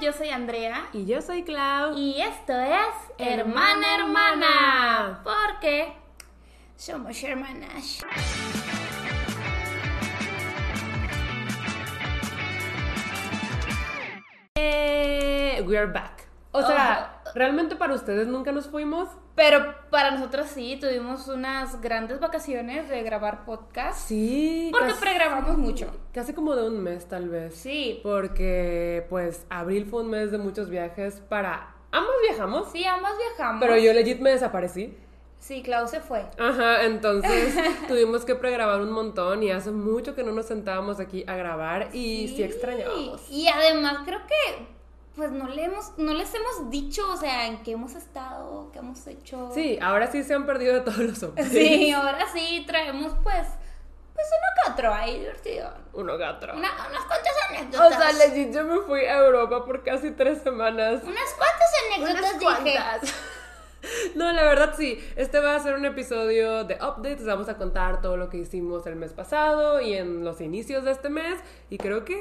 yo soy Andrea. Y yo soy Clau. Y esto es Hermana Hermana. Porque somos hermanas. Eh, we are back. O sea, realmente para ustedes nunca nos fuimos. Pero para nosotros sí, tuvimos unas grandes vacaciones de grabar podcast. Sí. Porque casi- pregrabamos mucho. Casi como de un mes, tal vez. Sí. Porque, pues, abril fue un mes de muchos viajes para... Ambos viajamos, Sí, ambos viajamos. pero yo legit me desaparecí. Sí, Clau se fue. Ajá, entonces tuvimos que pregrabar un montón y hace mucho que no nos sentábamos aquí a grabar y sí, extrañábamos. Y además creo que pues no le hemos, no les hemos dicho, o sea, en qué hemos estado, qué hemos hecho. Sí, ahora sí se han perdido de todos los hombres. Sí, ahora sí traemos pues, pues uno que otro ahí divertido. Uno gato. Una- unas cuantas O anécdotas. sea, legit yo me fui a Europa por casi tres semanas. unas cuantas anécdotas Unas dije. cuantas. No, la verdad sí. Este va a ser un episodio de updates. Vamos a contar todo lo que hicimos el mes pasado y en los inicios de este mes. Y creo que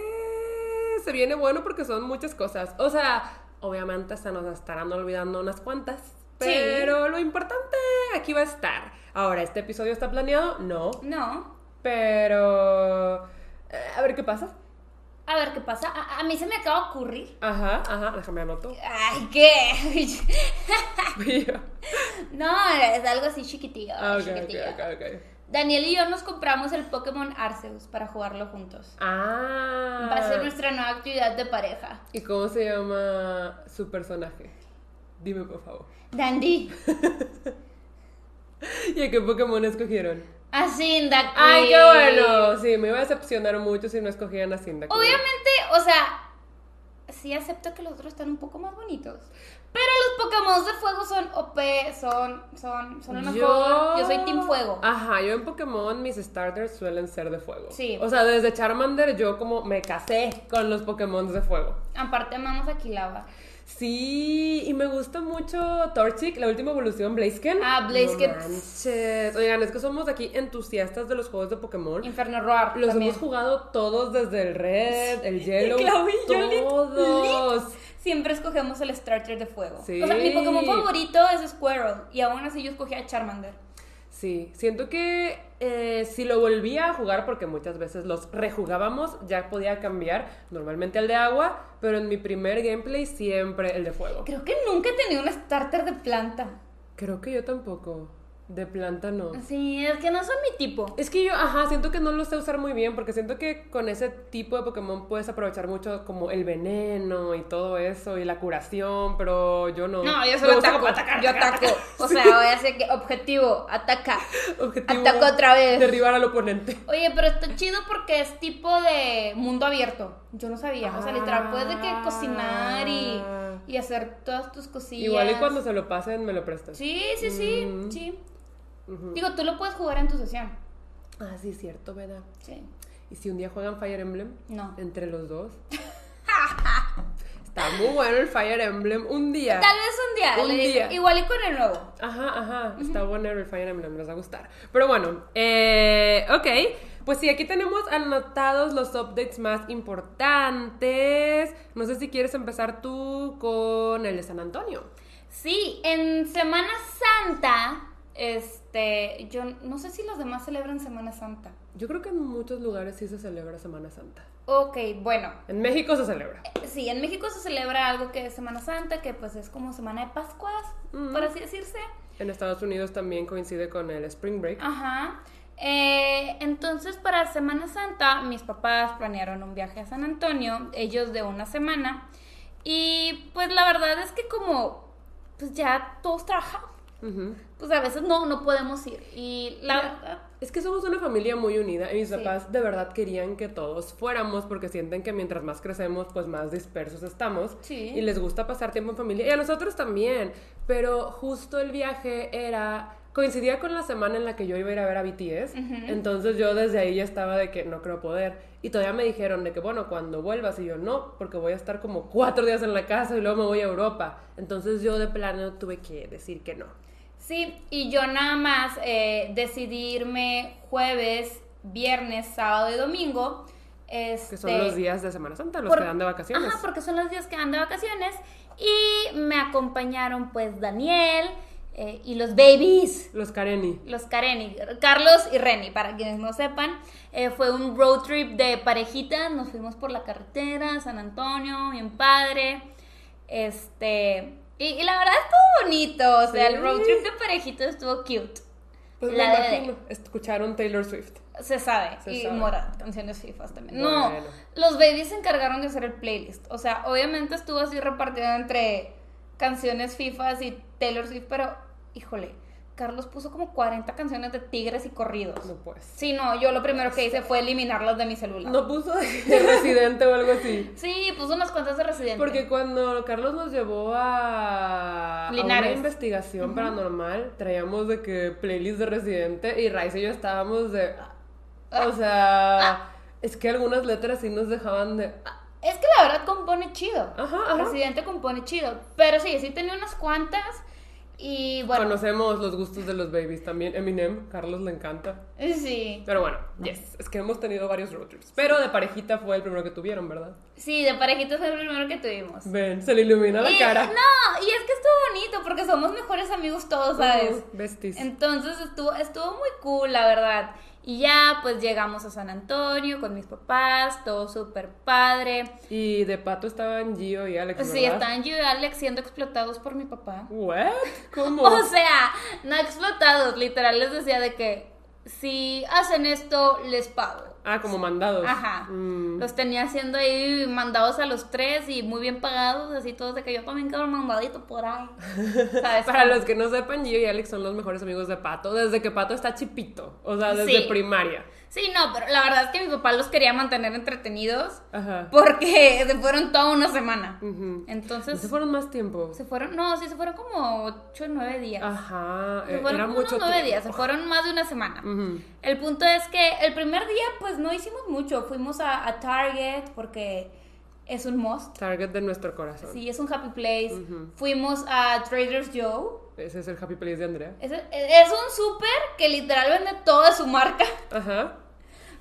se viene bueno porque son muchas cosas. O sea, obviamente se nos estarán olvidando unas cuantas. Pero lo importante aquí va a estar. Ahora, ¿este episodio está planeado? No. No. Pero... eh, a ver qué pasa. A ver qué pasa. A, a mí se me acaba de ocurrir. Ajá, ajá, déjame anoto. Ay, ¿qué? no, es algo así chiquitillo. Ah, ok, ok, chiquitillo. ok, ok. Daniel y yo nos compramos el Pokémon Arceus para jugarlo juntos. Ah. Va a ser nuestra nueva actividad de pareja. ¿Y cómo se llama su personaje? Dime, por favor. Dandy. ¿Y a qué Pokémon escogieron? A Cyndaquil. ¡Ay, qué bueno! Sí, me iba a decepcionar mucho si no escogían a Cyndaquil. Obviamente, o sea, sí acepto que los otros están un poco más bonitos. Pero los Pokémon de fuego son OP, son, son, son lo mejor. Yo soy Team Fuego. Ajá, yo en Pokémon mis starters suelen ser de fuego. Sí. O sea, desde Charmander yo como me casé con los Pokémon de fuego. Aparte amamos a Kilava. Sí, y me gusta mucho Torchic, la última evolución, Blaziken. Ah, Blaziken. No. Oigan, es que somos aquí entusiastas de los juegos de Pokémon. Inferno Roar Los también. hemos jugado todos desde el Red, el Yellow, Clau y yo, lit, todos. Siempre escogemos el starter de fuego. Sí. O sea, mi Pokémon favorito es Squirrel. Y aún así yo escogí a Charmander. Sí, siento que eh, si lo volvía a jugar, porque muchas veces los rejugábamos, ya podía cambiar normalmente al de agua, pero en mi primer gameplay siempre el de fuego. Creo que nunca he tenido un starter de planta. Creo que yo tampoco. De planta no. Sí, es que no son mi tipo. Es que yo, ajá, siento que no lo sé usar muy bien, porque siento que con ese tipo de Pokémon puedes aprovechar mucho como el veneno y todo eso, y la curación, pero yo no. No, yo solo ataco. atacar, yo ataco. atacar. O sea, voy a hacer que objetivo, ataca. Objetivo, Ataco otra vez. Derribar al oponente. Oye, pero está chido porque es tipo de mundo abierto. Yo no sabía. O sea, literal, puedes de que cocinar y, y hacer todas tus cosillas. Igual y cuando se lo pasen me lo prestas. Sí, sí, sí, Mm. sí. Digo, tú lo puedes jugar en tu sesión. Ah, sí, cierto, ¿verdad? Sí. ¿Y si un día juegan Fire Emblem? No. Entre los dos. Está muy bueno el Fire Emblem. Un día. Tal vez un día. Un le día. Igual y con el nuevo. Ajá, ajá. Está bueno el Fire Emblem, les va a gustar. Pero bueno, eh, ok. Pues sí, aquí tenemos anotados los updates más importantes. No sé si quieres empezar tú con el de San Antonio. Sí, en Semana Santa, este, yo no sé si los demás celebran Semana Santa. Yo creo que en muchos lugares sí se celebra Semana Santa. Ok, bueno, En México se celebra. sí, en México se celebra algo que es Semana Santa, que pues es como Semana de Pascuas, Mm. por así decirse. En Estados Unidos también coincide con el Spring Break. Ajá. Eh, entonces, para Semana Santa, mis papás planearon un viaje a San Antonio, ellos de una semana. Y pues la verdad es que como pues ya todos trabajan, Ujú. Pues a veces no, no podemos ir. Y la verdad, Es que somos una familia muy unida y mis Sí. papás de verdad querían que todos fuéramos porque sienten que mientras más crecemos, pues más dispersos estamos. Sí. Y les gusta pasar tiempo en familia. Y a nosotros también. Pero justo el viaje era... Coincidía con la semana en la que yo iba a ir a ver a BTS. Entonces yo desde ahí ya estaba de que no creo poder. Y todavía me dijeron de que, bueno, cuando vuelvas. Y yo, no, porque voy a estar como cuatro días en la casa y luego me voy a Europa. Entonces yo de plano tuve que decir que no. Sí, y yo nada más eh, decidí irme jueves, viernes, sábado y domingo. Este, Que son los días de Semana Santa, los por- que dan de vacaciones. Ajá, porque son los días que dan de vacaciones. Y me acompañaron pues Daniel eh, y los babies. Los Kareni. Los Kareni, Carlos y Reni, para quienes no sepan, eh, fue un road trip de parejitas, nos fuimos por la carretera, San Antonio, bien padre, este, y, y la verdad estuvo bonito, o sea, Sí. el road trip de parejitas estuvo cute, Pues La me de- imagino. Escucharon Taylor Swift. se sabe, Se y sabe. Morat, canciones fifas también. Bueno. No, los babies se encargaron de hacer el playlist, o sea, obviamente estuvo así repartido entre canciones fifas y Taylor Swift, pero, híjole, Carlos puso como 40 canciones de tigres y corridos. No pues. Sí, no, yo lo primero que hice fue eliminarlas de mi celular. No puso de residente o algo así. Sí, puso unas cuantas de residente. Porque cuando Carlos nos llevó a, a una investigación paranormal, traíamos de que playlist de Residente y Rice y yo estábamos de... Ah. O sea, es que algunas letras sí nos dejaban de... ah, Es que la verdad compone chido. Ajá, ajá. Residente compone chido. Pero sí, sí tenía unas cuantas. Y bueno. Conocemos los gustos de los babies también. Eminem, Carlos le encanta. Sí. Pero bueno, yes, es que hemos tenido varios road trips. Pero de parejita fue el primero que tuvieron, ¿verdad? Sí, de parejitos fue el primero que tuvimos. Ven, se le ilumina la Y- cara. No, y es que estuvo bonito porque somos mejores amigos todos, ¿sabes? Ujú, besties. Entonces estuvo, estuvo muy cool, la verdad. Y ya, pues llegamos a San Antonio con mis papás, todo súper padre. Y de pato estaban Gio y Alex, ¿verdad? Sí, estaban yo y Alex siendo explotados por mi papá. ¿What? ¿Cómo? O sea, no explotados, literal les decía de que si hacen esto, les pago. Ah, como mandados. Ajá. Mm. Los tenía haciendo ahí mandados a los tres y muy bien pagados, así todos de que yo también quiero un mandadito por ahí. ¿Sabes? Para los que no sepan, Gio y Alex son los mejores amigos de Pato desde que Pato está chipito. O sea, desde Sí. primaria. Sí, no, pero la verdad es que mi papá los quería mantener entretenidos Ajá. porque se fueron toda una semana. Ujú. Entonces, Se fueron más tiempo. se fueron, no, sí, se fueron como ocho o nueve días. Ajá. Se eh, fueron como mucho unos nueve tiempo. días, se fueron más de una semana. Ujú. El punto es que el primer día, pues no hicimos mucho. Fuimos a, a Target porque es un must. Target de nuestro corazón. Sí, es un happy place. Fuimos a Trader's Joe. Ese es el happy place de Andrea. Es, es un súper que literal vende toda su marca. Ajá.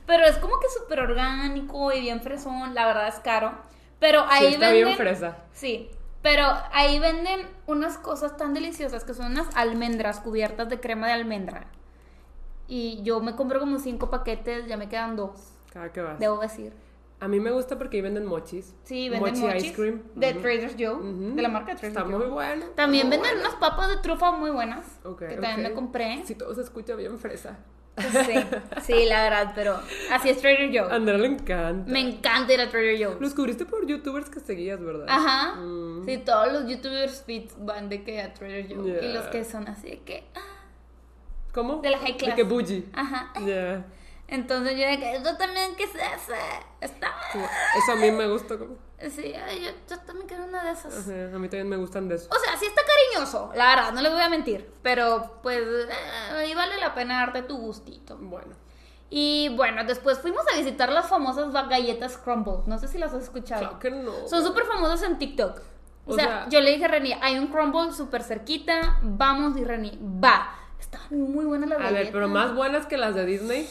Pero es como que súper orgánico y bien fresón. La verdad es caro. Pero ahí sí, está venden. bien fresa. Sí. Pero ahí venden unas cosas tan deliciosas que son unas almendras cubiertas de crema de almendra. Y yo me compro como cinco paquetes, ya me quedan dos, Cada que vas. debo decir. A mí me gusta porque ahí venden mochis. Sí, venden Mochi mochis ice cream. de. Trader Joe, de la marca Trader Está Joe. muy bueno. También muy venden bueno. unas papas de trufa muy buenas, Ok, que también me compré. Sí, todo se escucha bien fresa. Sí, sí, la verdad, pero así es Trader A Joe. Andrea le encanta. Me encanta ir a Trader Joe. Lo descubriste por youtubers que seguías, ¿verdad? Ajá. Mm. Sí, todos los youtubers fit van de que a Trader Joe. Y Yeah. los que son así de que. ah, ¿Cómo? De la high class. De que bougie. Ajá. Ya. Entonces yo que yo también quise hacer. Está. Sí, Eso a mí me gusta. como- Sí, ay, yo, yo también quiero una de esas. Ajá, a mí también me gustan de eso. O sea, sí está cariñoso, la verdad, no les voy a mentir. Pero pues eh, ahí vale la pena darte tu gustito. Bueno. Y bueno, después fuimos a visitar las famosas galletas crumble. No sé si las has escuchado. Claro que no. Son súper famosas en TikTok. O, O sea, sea- yo le dije a Reni, hay un crumble súper cerquita, vamos y Reni, va. Estaban muy buenas las A galletas. ver, pero más buenas que las de Disney.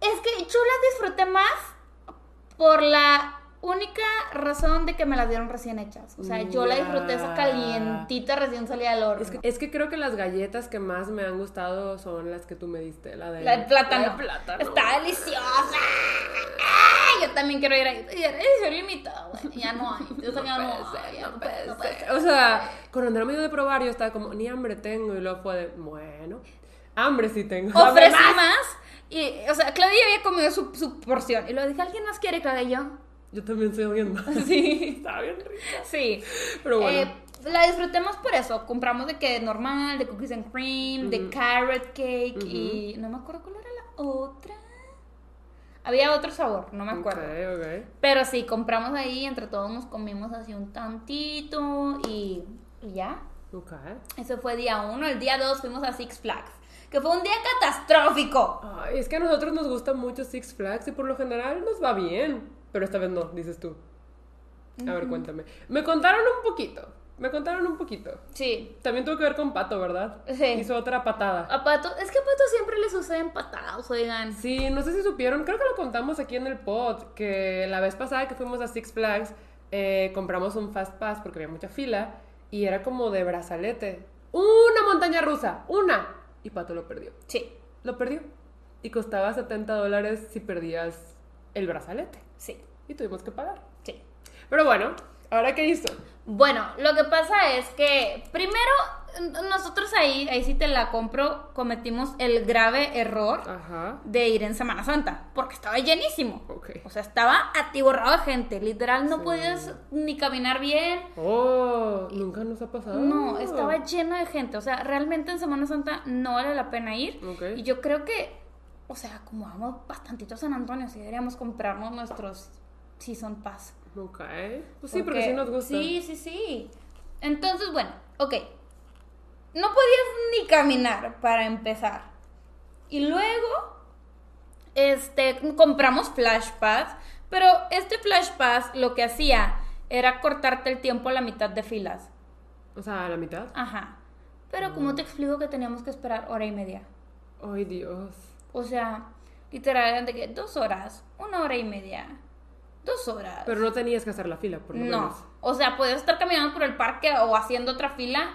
Es que yo las disfruté más por la única razón de que me las dieron recién hechas. O sea, yo la disfruté esa calientita recién salida del horno. Es que, es que creo que las galletas que más me han gustado son las que tú me diste. La de, La de plátano. la de plátano. Está deliciosa. Ay, yo también quiero ir ahí. Edición limitada, güey. Ya no hay. Yo no, no no no puede ser. O sea, Andrea me dio de probar, yo estaba como, ni hambre tengo. Y luego fue de, bueno, hambre sí tengo. Ofrecí más. Y, o sea, Claudia había comido su, su porción. Y luego dije, ¿alguien más quiere, Claudia? Y yo. Yo también soy alguien más. Sí. Estaba bien rica. Sí. Pero bueno. Eh, la disfrutemos por eso. Compramos de que normal, de cookies and cream, de carrot cake y no me acuerdo cuál era la otra. Había otro sabor, no me acuerdo. Ok, ok. Pero sí, compramos ahí, entre todos nos comimos así un tantito y, y ya. Ok. Ese fue día uno. El día dos fuimos a Six Flags, que fue un día catastrófico. Ay, es que a nosotros nos gusta mucho Six Flags y por lo general nos va bien. Pero esta vez no, dices tú. A ver, cuéntame. Me contaron un poquito. Me contaron un poquito. Sí. También tuvo que ver con Pato, ¿verdad? Sí. Hizo otra patada. A Pato, es que a Pato siempre le suceden patadas, oigan. Sí, no sé si supieron, creo que lo contamos aquí en el pod, que la vez pasada que fuimos a Six Flags, eh, compramos un Fast Pass porque había mucha fila y era como de brazalete. Una montaña rusa, una. Y Pato lo perdió. Sí, Lo perdió. Y costaba 70 dólares si perdías el brazalete. sí, Y tuvimos que pagar. sí. Pero bueno, ¿ahora qué hizo? Bueno, lo que pasa es que primero nosotros ahí, ahí sí te la compro, cometimos el grave error Ajá. de ir en Semana Santa, porque estaba llenísimo. Ok. O sea, estaba atiborrado de gente, literal no Sí. podías ni caminar bien. Oh, nunca nos ha pasado. No, estaba lleno de gente. O sea, realmente en Semana Santa no vale la pena ir. Y yo creo que, o sea, como vamos bastantito a San Antonio, sí deberíamos comprarnos nuestros Season Pass. Ok. Pues sí, porque sí nos gusta. Sí, sí, sí. Entonces, bueno, ok. No podías ni caminar para empezar. Y luego, este, compramos Flash Pass, pero este Flash Pass lo que hacía era cortarte el tiempo a la mitad de filas. O sea, a la mitad. Ajá. Pero como te explico que teníamos que esperar hora y media. Ay, Dios. O sea, literal, de que dos horas, una hora y media, dos horas. Pero no tenías que hacer la fila, por lo no. menos. O sea, podías estar caminando por el parque o haciendo otra fila.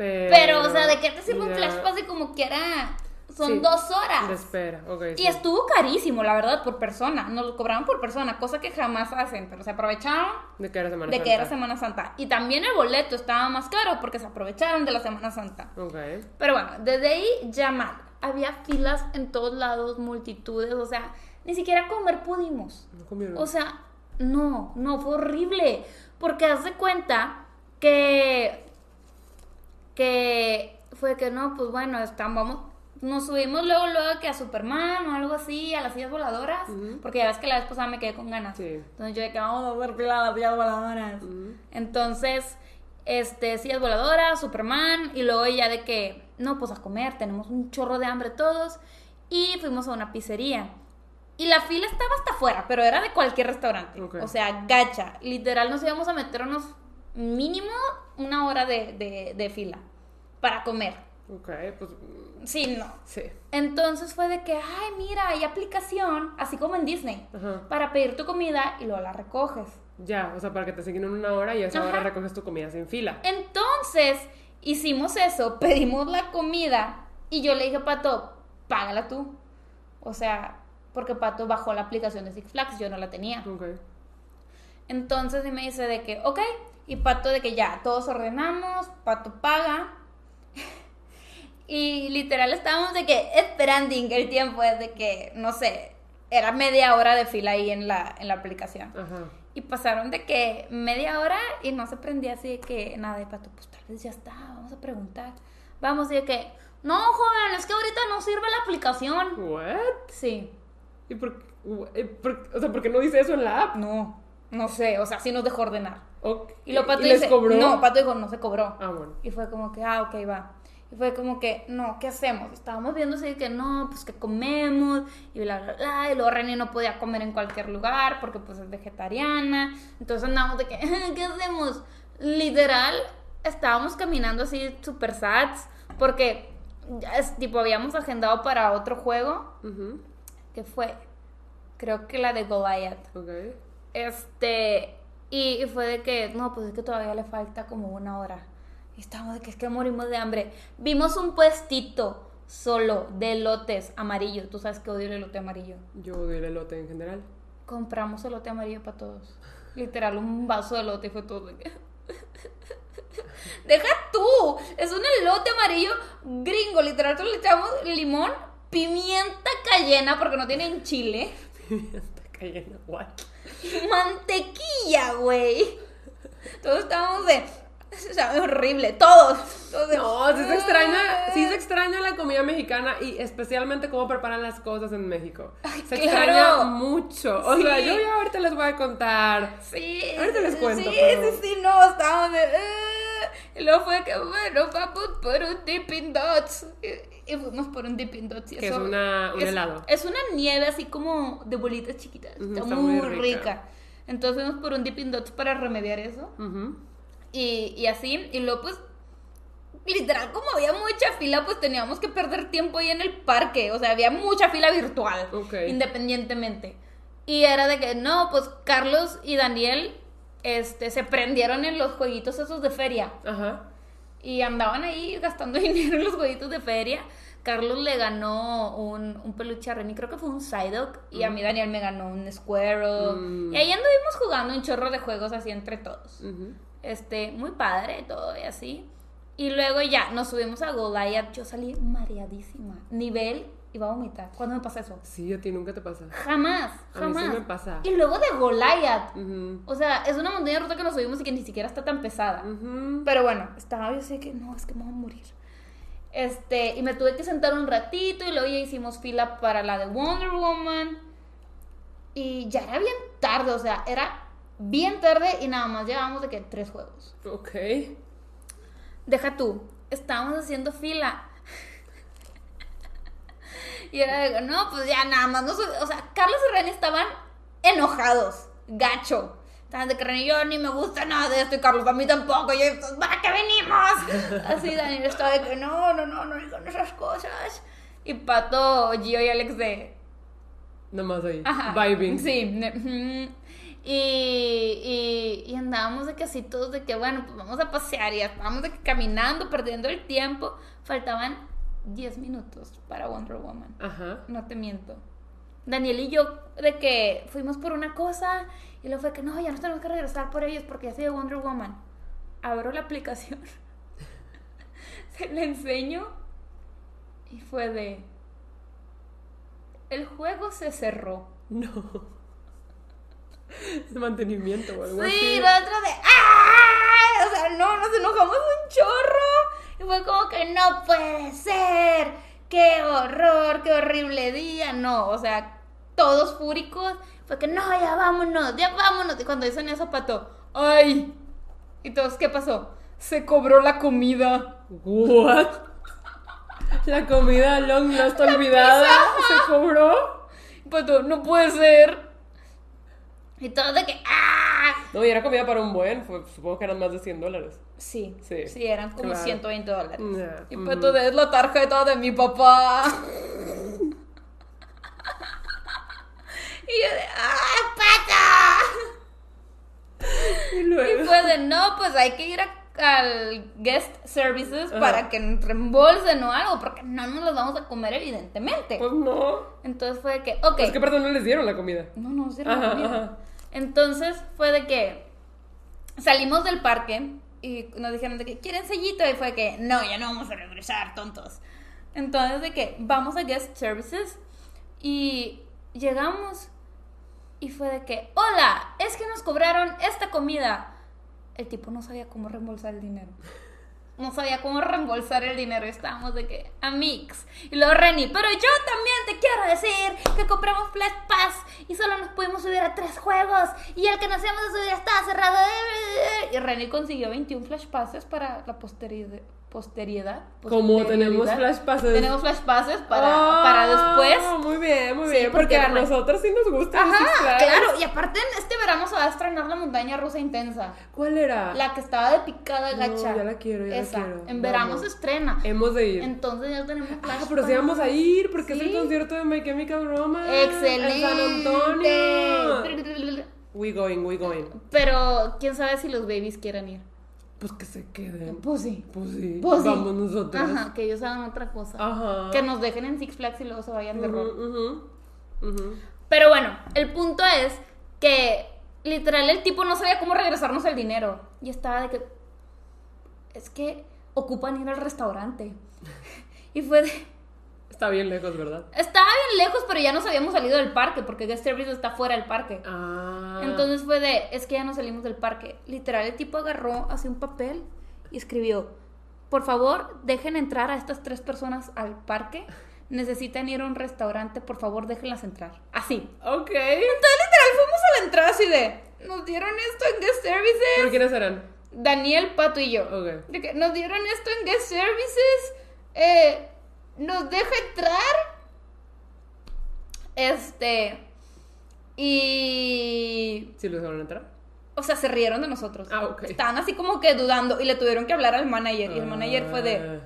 Pero, Pero, o sea, ¿de qué te sirve un flash pass de como quiera? Son Sí, dos horas. De espera, ok. Y sí. estuvo carísimo, la verdad, por persona. Nos lo cobraron por persona, cosa que jamás hacen, pero se aprovecharon ¿De qué era Semana de Santa? que era Semana Santa. Y también el boleto estaba más caro porque se aprovecharon de la Semana Santa. Pero bueno, desde ahí ya mal. Había filas en todos lados, multitudes, o sea, ni siquiera comer pudimos. No comieron. O sea, no, no, fue horrible. Porque haz de cuenta que. Que fue que no, pues bueno, vamos. Nos subimos luego, luego que a Superman o algo así, a las sillas voladoras. Porque ya ves que la vez pasada me quedé con ganas. Sí. Entonces yo de que vamos a hacer fila a las sillas voladoras. Entonces, este, sillas voladoras, Superman, y luego ya de que, no, pues a comer, tenemos un chorro de hambre todos. Y fuimos a una pizzería. Y la fila estaba hasta afuera, pero era de cualquier restaurante. O sea, gacha. Literal nos íbamos a meternos mínimo una hora de, de- de fila para comer. Ok, pues. mm, Sí, no. Sí. Entonces fue de que, ay, mira, hay aplicación, así como en Disney, Ajá. para pedir tu comida y luego la recoges. Ya, o sea, para que te siguen en una hora y a esa Ajá. hora recoges tu comida sin fila. Entonces, hicimos eso, pedimos la comida y yo le dije a Pato, págala tú. O sea, porque Pato bajó la aplicación de Six Flags, yo no la tenía. Ok. Entonces y me dice de que, ok, y Pato de que ya, todos ordenamos, Pato paga. Y literal estábamos de que esperando el tiempo desde que, no sé, era media hora de fila ahí en la, en la aplicación. Ajá. Y pasaron de que media hora y no se prendía así de que nada de pato, pues tal vez ya está, vamos a preguntar. Vamos, y de que, no, joven, es que ahorita no sirve la aplicación. ¿What? Sí, ¿Y por, eh, por- o sea, por qué no dice eso en la app? no, no sé, o sea, sí nos dejó ordenar. Ok. Y lo Pato ¿Y les cobró? no, Pato dijo, no se cobró. Ah, bueno. Y fue como que, ah, ok, va. Y fue como que, no, ¿qué hacemos? Estábamos viendo así de que no, pues que comemos y bla, bla, bla. Y luego René no podía comer en cualquier lugar porque pues es vegetariana. Entonces andábamos de que, ¿qué hacemos? Literal, estábamos caminando así super sats porque ya es, tipo habíamos agendado para otro juego Ujú. que fue, creo que la de Goliath. Ok. Este, y, y fue de que, no, pues es que todavía le falta como una hora. Estábamos de que es que morimos de hambre. Vimos un puestito solo de elotes amarillo. Tú sabes que odio el elote amarillo. Yo odio el elote en general. Compramos elote amarillo para todos. Literal, un vaso de elote y fue todo. Deja tú, es un elote amarillo gringo, literal, le echamos limón, pimienta cayena porque no tienen chile. Está cayendo, what? Mantequilla, güey. Todos estábamos de. Sabe horrible, todos. todos No, sí se extraña, sí se extraña la comida mexicana y especialmente cómo preparan las cosas en México. se claro. extraña mucho. O Sí. sea, yo ya ahorita les voy a contar. Sí. Ahorita les cuento, Sí, pero- sí, sí, no, estábamos de. "Eh". Y luego fue que, bueno, vamos por un Dipping Dots. Y, y fuimos por un Dipping Dots. y Que es eso- una- un es- helado. Es una nieve así como de bolitas chiquitas. Ujú, está, está muy, rica. rica. Entonces fuimos por un Dipping Dots para remediar eso. Ujú. Y, y así. Y luego, pues, literal, como había mucha fila, pues teníamos que perder tiempo ahí en el parque. O sea, había mucha fila virtual, Ok. independientemente. Y era de que, no, pues Carlos y Daniel este, se prendieron en los jueguitos esos de feria. Ajá. Y andaban ahí gastando dinero en los jueguitos de feria. Carlos le ganó un, un peluche a Renny, creo que fue un Psyduck. Y a mí Daniel me ganó un Squirrel. Mm. Y ahí anduvimos jugando un chorro de juegos así entre todos. Este, muy padre todo y así. Y luego ya nos subimos a Goliath. Yo salí mareadísima. Nivel, iba a vomitar. ¿Cuándo me pasa eso? Sí, a ti nunca te pasa. Jamás, A mí sí jamás. me pasa. Y luego de Goliath. O sea, es una montaña rusa que nos subimos y que ni siquiera está tan pesada. Pero bueno, estaba yo sé que no, es que me voy a morir. Este, y me tuve que sentar un ratito y luego ya hicimos fila para la de Wonder Woman. Y ya era bien tarde, o sea, era bien tarde y nada más llevábamos de que tres juegos. Ok. Deja tú, estábamos haciendo fila. y era de, no, pues ya nada más, no, o sea, Carlos y René estaban enojados, gacho. Estaban de que René, yo ni me gusta nada de esto y Carlos a mí tampoco, y yo, ¿para qué venimos? Así Daniel estaba de que no, no, no, no digan esas cosas. Y Pato, Gio y Alex de, Nomás ahí. Ajá. Vibing. Sí. ujú. Y, y, y andábamos de que así todos de que, bueno, pues vamos a pasear y estábamos de que caminando, perdiendo el tiempo. Faltaban 10 minutos para Wonder Woman. Ajá. No te miento. Daniel y yo de que fuimos por una cosa y luego fue que no, ya nos tenemos que regresar por ellos porque ya se dio Wonder Woman. Abro la aplicación. se la enseño y fue de... El juego se cerró. No. Es mantenimiento o algo Sí, así. nosotros de ¡Ah! O sea, no, nos enojamos un chorro. Y fue como que no puede ser. ¡Qué horror! ¡Qué horrible día! No, o sea, todos fúricos. Fue que no, ya vámonos, ya vámonos. Y cuando dicen eso, pato, ¡ay! Y todos, ¿qué pasó? Se cobró la comida. What? La comida long lost olvidada se cobró. Y pato, no puede ser. Y todos de que ¡ah! No, y era comida para un buen, fue- supongo que eran más de 100 dólares. Sí, Sí, sí, eran como claro. 120 dólares. Ya, Y pues tú es la tarjeta de mi papá. y yo de, ¡ah, pata! Y Y luego. fue de, no, pues hay que ir a- al guest services Ajá. para que nos reembolsen o algo, porque no nos los vamos a comer, evidentemente. Pues no. Entonces fue de que, ok. Es que perdón, no les dieron la comida. No, no, sí era Ajá, comida. Entonces fue de que salimos del parque y nos dijeron de que quieren sellito y fue que no, ya no vamos a regresar, tontos. Entonces de que vamos a guest services y llegamos y fue de que, hola, es que nos cobraron esta comida. El tipo no sabía cómo reembolsar el dinero. No sabía cómo reembolsar el dinero. Estábamos de que, a mix. Y luego Renny, pero yo también te quiero decir que compramos Flash Pass y solo nos pudimos subir a tres juegos. Y el que nos íbamos a subir estaba cerrado. Y Renny consiguió 21 Flash Passes para la posteridad. Posteridad. Como tenemos. Flash Passes. Tenemos Flash Passes para, Ah, para después. Muy bien, muy Sí, bien. Porque, porque a nosotros sí nos gusta Ajá, claro. Y aparte, en este verano se va a estrenar la montaña rusa intensa. ¿Cuál era? La que estaba de picada No, gacha. ya la quiero, ya la quiero. En verano Vamos. se estrena. Hemos de ir. Entonces ya tenemos Ah, Flash pero sí vamos a ir porque es el concierto de My Chemical Romance. Excelente. En San Antonio. We going, we going. Pero quién sabe si los babies quieren ir. Pues que se queden. Pues sí. Pues sí. Pues sí. Vamos nosotros. Ajá, que ellos hagan otra cosa. Ajá. Que nos dejen en Six Flags y luego se vayan de rock. ujú, ujú. Pero bueno, el punto es que literal el tipo no sabía cómo regresarnos el dinero. Y estaba de que. Es que ocupan ir al restaurante. Y fue de. Está bien lejos, ¿verdad? Estaba bien lejos, pero ya nos habíamos salido del parque, porque Guest Service está fuera del parque. Ah. Entonces fue de, es que ya nos salimos del parque. Literal, el tipo agarró así un papel y escribió, por favor, dejen entrar a estas tres personas al parque. Necesitan ir a un restaurante, por favor, déjenlas entrar. Así. Ok. Entonces, literal, fuimos a la entrada así de, nos dieron esto en Guest Services. ¿Pero quiénes eran? Daniel, Pato y yo. Ok. De que nos dieron esto en Guest Services. Eh, nos deja entrar. Este. Y. ¿Sí los dejaron entrar? O sea, se rieron de nosotros. Ah, ok. Estaban así como que dudando y le tuvieron que hablar al manager. Y el manager fue de, Ah,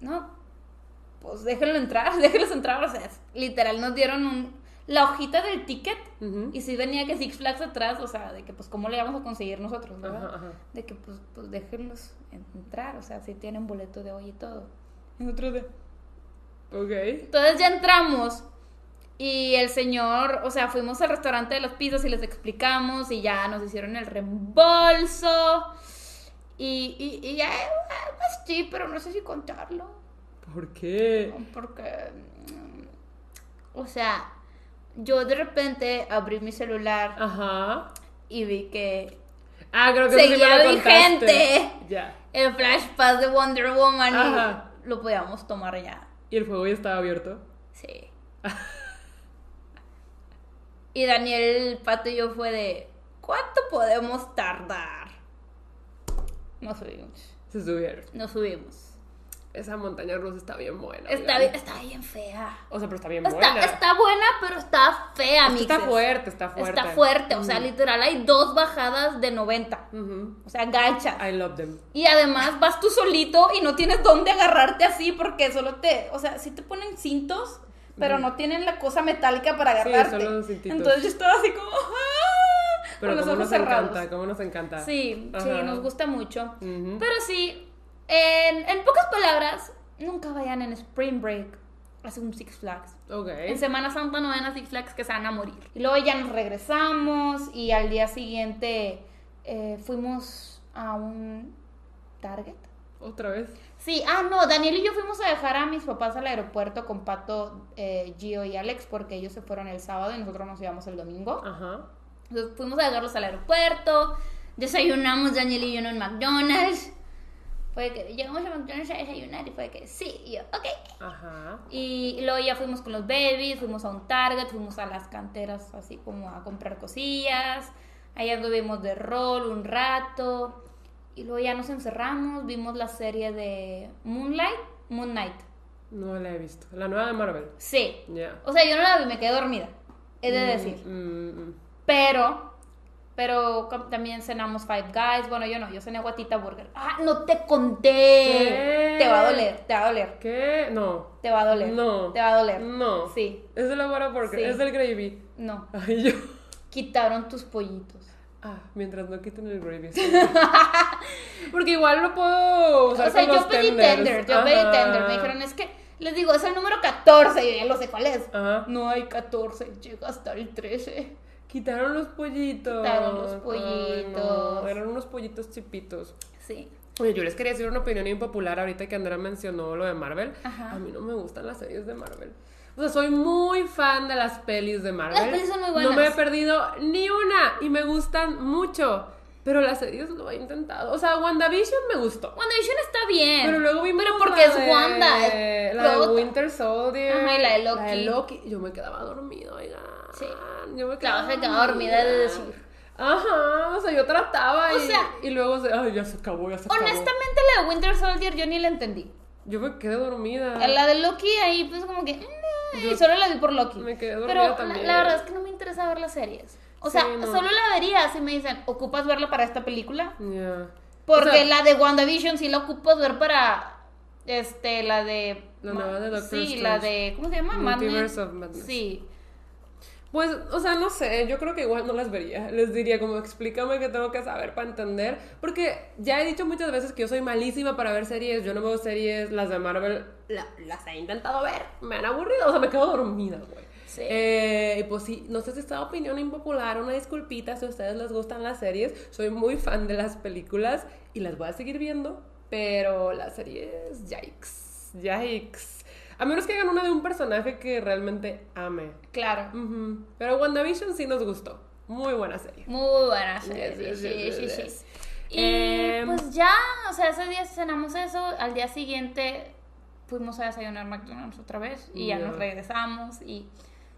no, pues déjenlo entrar, déjenlos entrar. O sea, es- literal nos dieron un, la hojita del ticket y si venía que Six Flags atrás, o sea, de que pues cómo le vamos a conseguir nosotros, ¿verdad? Ajá, ajá. De que pues, pues déjenlos en- entrar, o sea, si tienen boleto de hoy y todo. Y nosotros de... Ok. Entonces ya entramos y el señor, o sea, fuimos al restaurante de las pizzas y les explicamos y ya nos hicieron el reembolso. Y, y, y ya, ah, pues sí, pero no sé si contarlo. ¿Por qué? Porque, mm, o sea, yo de repente abrí mi celular Ajá. y vi que Ah, creo que sí Seguía contaste. vigente. Ya. el Flash Pass de Wonder Woman Ajá. y lo podíamos tomar ya. ¿Y el juego ya estaba abierto? Sí. y Daniel Pato y yo fue de, ¿cuánto podemos tardar? Nos subimos. Se subieron. Nos subimos. Esa montaña rusa está bien buena. Está bien, está bien fea. O sea, pero está bien Está, buena. está buena, pero está fea, que está fuerte, está fuerte. Está fuerte, o sea, literal hay dos bajadas de 90. Ujú. O sea, gachas. I love them. Y además vas tú solito y no tienes dónde agarrarte así porque solo te, o sea, sí te ponen cintos, pero no tienen la cosa metálica para Sí, agarrarte. solo los cintitos. Entonces yo estaba así como ¡ah! Pero con los como ojos nos cerrados. encanta, como nos encanta. Sí, sí, nos gusta mucho. Pero sí, en, en pocas palabras, nunca vayan en Spring Break a un Six Flags. Ok. En Semana Santa no vayan a Six Flags que se van a morir. Y luego ya nos regresamos y al día siguiente eh, fuimos a un Target. Otra vez. Sí, ah, no, Daniel y yo fuimos a dejar a mis papás al aeropuerto con Pato, eh, Gio y Alex porque ellos se fueron el sábado y nosotros nos íbamos el domingo. Ajá. Entonces fuimos a dejarlos al aeropuerto, desayunamos Daniel y yo en un McDonald's. Fue que llegamos a McDonald's a desayunar y fue que sí, y yo, ok. Ajá. Y, y luego ya fuimos con los babies, fuimos a un Target, fuimos a las canteras así como a comprar cosillas. Allá anduvimos de rol un rato. Y luego ya nos encerramos, vimos la serie de Moonlight, Moon Knight. No la he visto. La nueva de Marvel. Sí. Ya. O sea, yo no la vi, me quedé dormida. He de decir. Mm, mm. Pero, pero también cenamos Five Guys. Bueno, yo no, yo cené Guatita Burger. Ah, no te conté. ¿Qué? Te va a doler, te va a doler. ¿Qué? No. Te va a doler. No. Te va a doler. No. Sí, Es de la Whataburger. Sí. Es del gravy. no. Ay, yo. Quitaron tus pollitos. Ah, mientras no quiten el gravy. sí. Porque igual lo puedo usar o sea, con yo los pedí tenders. tender, yo pedí tender. Me dijeron, es que, les digo, es el número 14. Y yo ya lo sé cuál es. Ajá. No hay 14, llega hasta el 13. Quitaron los pollitos. Quitaron los Ay, no, pollitos. Eran unos pollitos chipitos. Sí. Oye, yo les quería decir una opinión impopular ahorita que Andrea mencionó lo de Marvel. Ajá. A mí no me gustan las series de Marvel. O sea, soy muy fan de las pelis de Marvel. Las pelis son muy No me he buenas. perdido ni una y me gustan mucho. Pero las series lo he intentado. O sea, WandaVision me gustó. WandaVision está bien. Pero luego vimos Pero porque la es de- Wanda. es La de. Winter Soldier. Ajá, y la de Loki. La de Loki. Yo me quedaba dormida, oiga. Sí. Yo me Claro, quedaba se quedaba dormida de decir. Ajá, o sea, yo trataba O y, sea- y luego se, ay, ya se acabó, ya se acabó. Honestamente, la de Winter Soldier yo ni la entendí. Yo me quedé dormida. La de Loki ahí, pues como que. mm, Yo- y solo la vi por Loki. Me quedé dormida Pero la- también. La, verdad es que no me interesa ver las series. O Sí, sea, no. solo la vería si me dicen, ¿ocupas verla para esta película? Ya. Porque O sea, la de WandaVision sí la ocupas ver para. Este, la de. La nueva de Doctor Sí, Strange. la de. ¿Cómo se llama? Multiverse of Madness. Sí. Pues, o sea, no sé, yo creo que igual no las vería. Les diría como, explícame qué tengo que saber para entender. Porque ya he dicho muchas veces que yo soy malísima para ver series. Yo no veo series, las de Marvel la- las he intentado ver. Me han aburrido, o sea, me quedo dormida, güey. Sí. Eh, pues sí, no sé si esta opinión impopular, una disculpita si a ustedes les gustan las series. Soy muy fan de las películas y las voy a seguir viendo. Pero las series, yikes, yikes. A menos que hagan una de un personaje que realmente ame. Claro. Pero WandaVision sí nos gustó. Muy buena serie. Muy buena serie, Yes, sí, yes, yes, sí, sí. Y Em, pues ya, o sea, ese día cenamos eso, al día siguiente fuimos a desayunar McDonald's otra vez y ya Ya. nos regresamos y,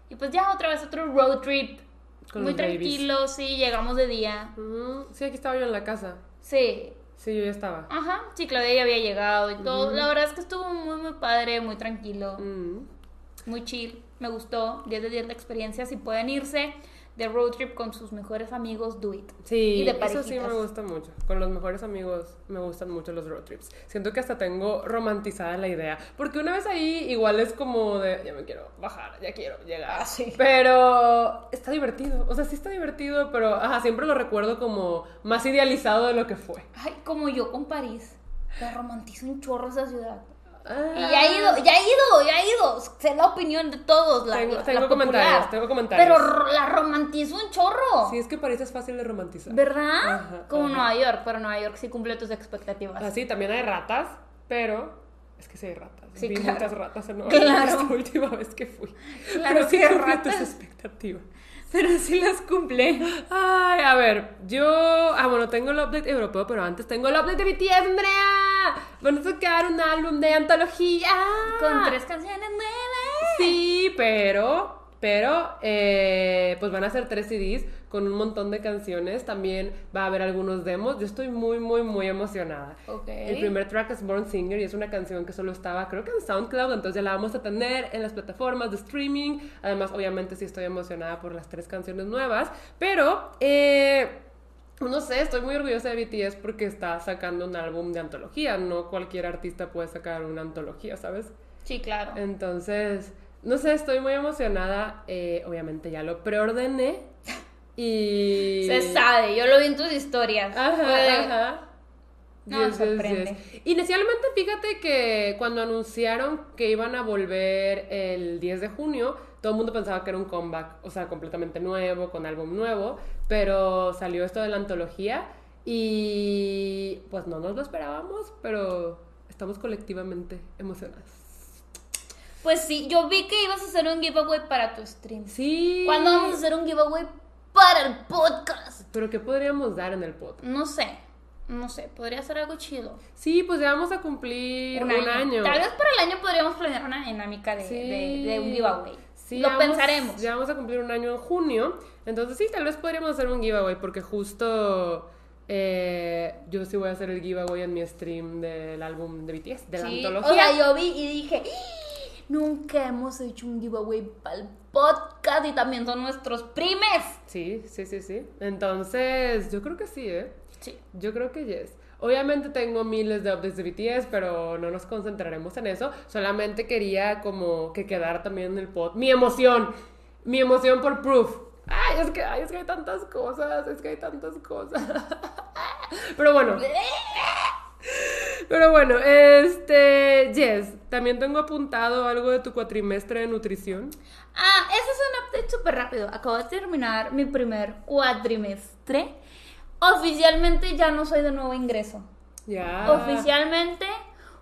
y pues ya otra vez otro road trip. Con muy babies. tranquilo, sí, llegamos de día. Sí, aquí estaba yo en la casa. Sí, Sí, yo ya estaba. ajá, sí, Claudia ya había llegado y todo. La verdad es que estuvo muy, muy padre, muy tranquilo, Mm. muy chill, me gustó, 10 de 10 la experiencia, si pueden irse. De road trip con sus mejores amigos, do it. Sí, Y de eso sí me gusta mucho. Con los mejores amigos me gustan mucho los road trips. Siento que hasta tengo romantizada la idea. Porque una vez ahí igual es como de, ya me quiero bajar, ya quiero llegar. Ah, sí. Pero está divertido. O sea, sí está divertido, pero ajá, siempre lo recuerdo como más idealizado de lo que fue. Ay, como yo con París. La romantizo un chorro esa ciudad. Ah. Y ya he ido, ya he ido, ya he ido. Sé la opinión de todos. La, Tengo- la tengo popular. comentarios, tengo comentarios. Pero la romantizo un chorro. Sí, es que París es fácil de romantizar. ¿Verdad? Ajá, Como ajá. Nueva York, pero Nueva York sí cumple tus expectativas. Así también hay ratas, pero es que sí hay ratas. Sí, Vi claro. muchas ratas en Nueva York Claro. esta última vez que fui. Claro pero sí cumple tus ratas. expectativas. Pero sí las cumple. Ay, a ver, yo. Ah, bueno, tengo el update europeo, pero antes tengo el update de BTS, Andrea. Van a sacar un álbum de antología. Con tres canciones nuevas. Sí, pero. Pero, eh, pues van a ser tres CDs con un montón de canciones. También va a haber algunos demos. Yo estoy muy, muy, muy emocionada. Ok. El primer track es Born Singer y es una canción que solo estaba, creo que en SoundCloud, entonces ya la vamos a tener en las plataformas de streaming. Además, obviamente sí estoy emocionada por las tres canciones nuevas, pero... Eh, no sé, estoy muy orgullosa de BTS porque está sacando un álbum de antología. No cualquier artista puede sacar una antología, ¿sabes? Sí, claro. Entonces, no sé, estoy muy emocionada. Eh, obviamente ya lo preordené. Y. Se sabe, yo lo vi en tus historias. Ajá, ajá. No, sorprende. Inicialmente, fíjate que cuando anunciaron que iban a volver el 10 de junio, todo el mundo pensaba que era un comeback, o sea, completamente nuevo, con álbum nuevo, pero salió esto de la antología y pues no nos lo esperábamos, pero estamos colectivamente emocionadas. Pues sí, yo vi que ibas a hacer un giveaway para tu stream. Sí. ¿Cuándo vamos a hacer un giveaway para el podcast? Pero ¿qué podríamos dar en el podcast? No sé. No sé, podría ser algo chido. Sí, pues ya vamos a cumplir un, año. Tal vez para el año podríamos planear una dinámica de, Sí. de- de un giveaway. Sí, Lo vamos- pensaremos. Ya vamos a cumplir un año en junio. Entonces sí, tal vez podríamos hacer un giveaway porque justo eh, yo sí voy a hacer el giveaway en mi stream del álbum de BTS, de la antología. O sea, yo vi y dije, "¡Ah! Nunca hemos hecho un giveaway para el podcast y también son nuestros primes. Sí, sí, sí, sí. Entonces, yo creo que sí, ¿eh? Sí. Yo creo que yes. Obviamente tengo miles de updates de BTS, pero no nos concentraremos en eso. Solamente quería como que quedara también en el pod. Mi emoción. Mi emoción por Proof. Ay, es que, ay, es que hay tantas cosas. Es que hay tantas cosas. pero bueno. Pero bueno, este, Jess, también tengo apuntado algo de tu cuatrimestre de nutrición. Ah, ese es un update súper rápido. Acabo de terminar mi primer cuatrimestre. Oficialmente ya no soy de nuevo ingreso. Ya. Oficialmente,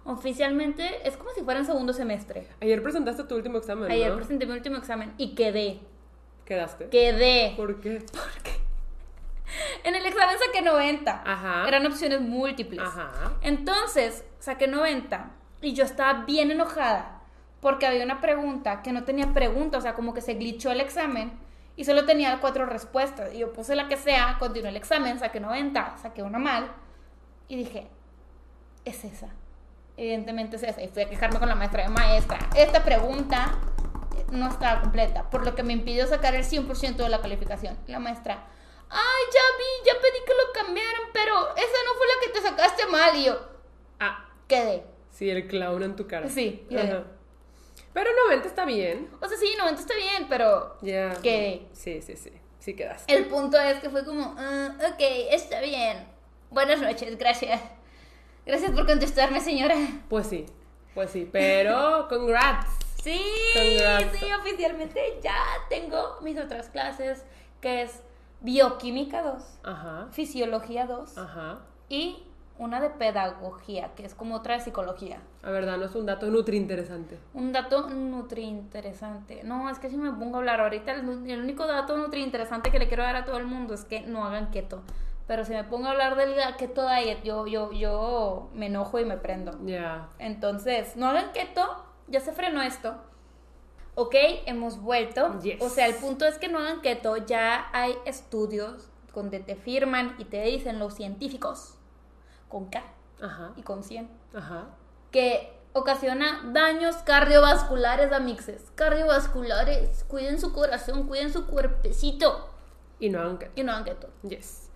oficialmente es como si fuera en segundo semestre. Ayer presentaste tu último examen, Ayer ¿no? presenté mi último examen y quedé. ¿Quedaste? Quedé. ¿Por qué? En el examen saqué 90. Ajá. Eran opciones múltiples. Ajá. Entonces, saqué 90 y yo estaba bien enojada porque había una pregunta que no tenía pregunta, o sea, como que se glitchó el examen y solo tenía cuatro respuestas. Y yo puse la que sea, continué el examen, saqué 90, saqué una mal y dije, es esa. Evidentemente es esa. Y fui a quejarme con la maestra de maestra. Esta pregunta no estaba completa, por lo que me impidió sacar el 100% de la calificación. La maestra, ay, ya vi, ya pedí que lo cambiaran, pero esa no fue la que te sacaste mal. Y yo, Ah, quedé. sí, el clown en tu cara. Sí. Ajá. Pero 90 está bien. O sea, sí, 90 está bien, pero Ya. quedé. Sí, sí, sí. Sí quedaste. El punto es que fue como, "Ah, ok, está bien. Buenas noches, gracias. Gracias por contestarme, señora. Pues sí. Pues sí. Pero, congrats. Sí, Congrats. sí, oficialmente ya tengo mis otras clases, que es Bioquímica 2, Ajá. Fisiología 2 Ajá. y una de Pedagogía, que es como otra de Psicología. A ver, danos un dato nutri interesante. Un dato nutri interesante. No, es que si me pongo a hablar ahorita, el, el único dato nutri interesante que le quiero dar a todo el mundo es que no hagan keto. Pero si me pongo a hablar del keto diet, yo, yo, yo me enojo y me prendo. Ya. Entonces, no hagan keto, ya se frenó esto. Ok, hemos vuelto. Yes. O sea, el punto es que no hagan keto, ya hay estudios donde te firman y te dicen los científicos, con K Ajá. y con 100, Ajá. que ocasiona daños cardiovasculares, amixes. Cardiovasculares, cuiden su corazón, cuiden su cuerpecito. y no hagan keto. Y no hagan keto. Yes.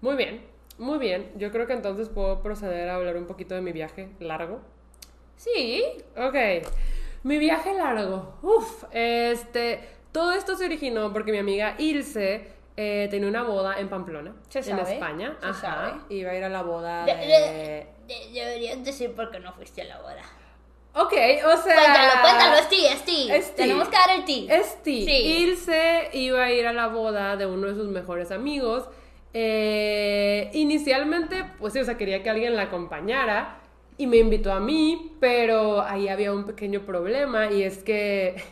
Muy bien, muy bien. Yo creo que entonces puedo proceder a hablar un poquito de mi viaje largo. Sí. Ok. Mi viaje largo. Uf, este. Todo esto se originó porque mi amiga Ilse eh, tenía una boda en Pamplona, Se en sabe, España. se Ajá. sabe. Iba a ir a la boda De- de. de- de- deberías decir por qué no fuiste a la boda. Ok, o sea. Cuéntalo, cuéntalo, es ti, es ti. Es ti. Tenemos que dar el ti. Es ti. Sí. Ilse iba a ir a la boda de uno de sus mejores amigos. Eh, inicialmente, pues sí, o sea, quería que alguien la acompañara y me invitó a mí, pero ahí había un pequeño problema y es que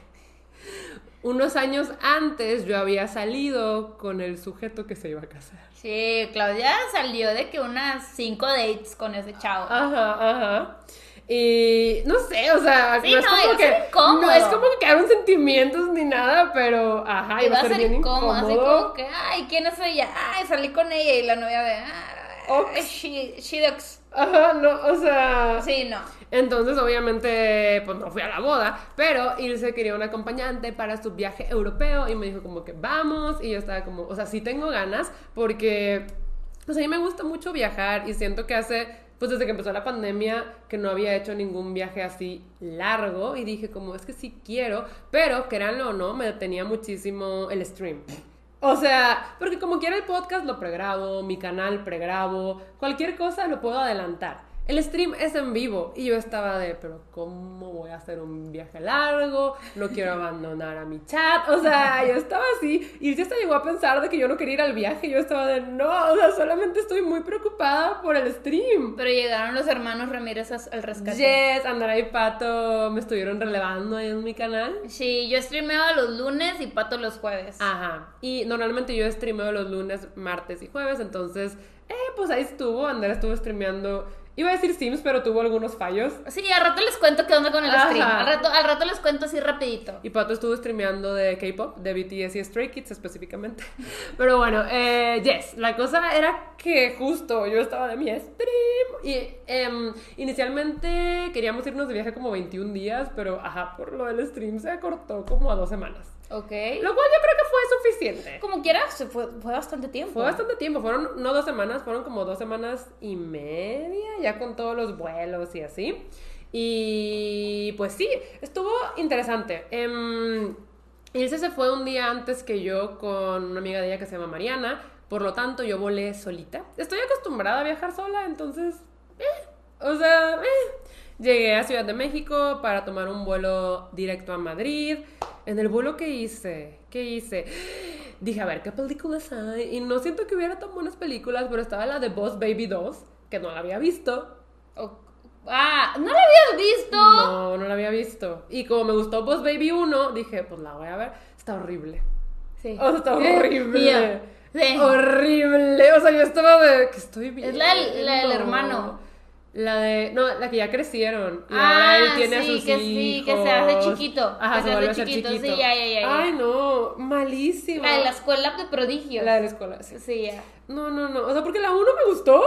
unos años antes yo había salido con el sujeto que se iba a casar. Sí, Claudia salió de que unas cinco dates con ese chavo. Ajá, ajá. Y no sé, o sea, Sí, no es como iba que incómodo. no es como que quedaron sentimientos ni nada, pero ajá, Iba a ser bien incómodo, así como que, ay, ¿quién es ella? Ay, salí con ella y la novia de, Ox. ay, she, she ducks. Ajá, no, o sea. Sí, no. Entonces, obviamente, pues no fui a la boda, pero Ilse quería un acompañante para su viaje europeo y me dijo como que vamos y yo estaba como, o sea, sí tengo ganas porque, pues a mí me gusta mucho viajar y siento que hace, pues desde que empezó la pandemia, que no había hecho ningún viaje así largo y dije como, es que sí quiero, pero créanlo o no, me detenía muchísimo el stream. O sea, porque como quiera el podcast lo pregrabo, mi canal pregrabo, cualquier cosa lo puedo adelantar. El stream es en vivo y yo estaba de, pero ¿cómo voy a hacer un viaje largo? No quiero abandonar a mi chat. O sea, yo estaba así y ya hasta llegó a pensar de que yo no quería ir al viaje. Yo estaba de, no, o sea, solamente estoy muy preocupada por el stream. Pero llegaron los hermanos Ramírez al rescate. Yes, Andara y Pato me estuvieron relevando ahí en mi canal. Sí, yo streameaba los lunes y Pato los jueves. Ajá. Y normalmente yo streameo los lunes, martes y jueves, entonces, eh, pues ahí estuvo. Andrea estuvo streameando. Iba a decir Sims, pero tuvo algunos fallos. Sí, al rato les cuento qué onda con el Ajá. stream. Al rato, al rato les cuento así rapidito. Y Pato estuvo streameando de K-pop, de BTS y Stray Kids específicamente. Pero bueno, eh, yes, la cosa era que justo yo estaba de mi stream y em, inicialmente queríamos irnos de viaje como 21 días, pero ajá, por lo del stream se acortó como a dos semanas. Ok. Lo cual yo creo que fue suficiente. Como quieras, se fue, fue bastante tiempo. Fue bastante tiempo, fueron no dos semanas, fueron como dos semanas y media, ya con todos los vuelos y así. Y pues sí, estuvo interesante. Em, Ilse se fue un día antes que yo con una amiga de ella que se llama Mariana, por lo tanto yo volé solita. Estoy acostumbrada a viajar sola, entonces, eh, o sea, eh. Llegué a Ciudad de México para tomar un vuelo directo a Madrid. En el vuelo que hice, ¿qué hice? Dije, a ver, ¿qué películas hay? Y no siento que hubiera tan buenas películas, pero estaba la de Boss Baby 2, que no la había visto. Ah, ¿no lo habías visto? No, no la había visto. Y como me gustó Boss Baby 1, dije, pues la voy a ver. Está horrible. Sí. O sea, está horrible. Sí. Horrible. O sea, yo estaba de. que estoy bien? Es la la del hermano. La de. No, la que ya crecieron. Y Ah, ahora él tiene a sí, sus que sí, que se hace hijos. chiquito, Ajá, que se, se a hace chiquito, chiquito. sí, ya, ya, ya. Ay, no. Malísima. La de la escuela de prodigios. La de la escuela, sí. Sí, ya. No, no, no. O sea, porque la 1 me gustó.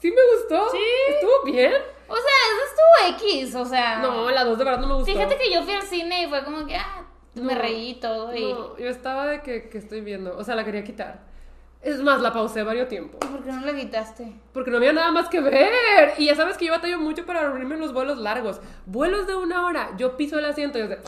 Sí me gustó. Sí. Estuvo bien. O sea, eso estuvo X, o sea. No, la 2 de verdad no me gustó. Fíjate que yo fui al cine y fue como que, ah, me No, reí y todo. Y... No, yo estaba de que, que estoy viendo. O sea, la quería quitar. Es más, la pausé varios tiempos. ¿Y por qué no la quitaste? Porque no había nada más que ver. Y ya sabes que yo batallo mucho para dormirme en los vuelos largos. Vuelos de una hora, yo piso el asiento y es de.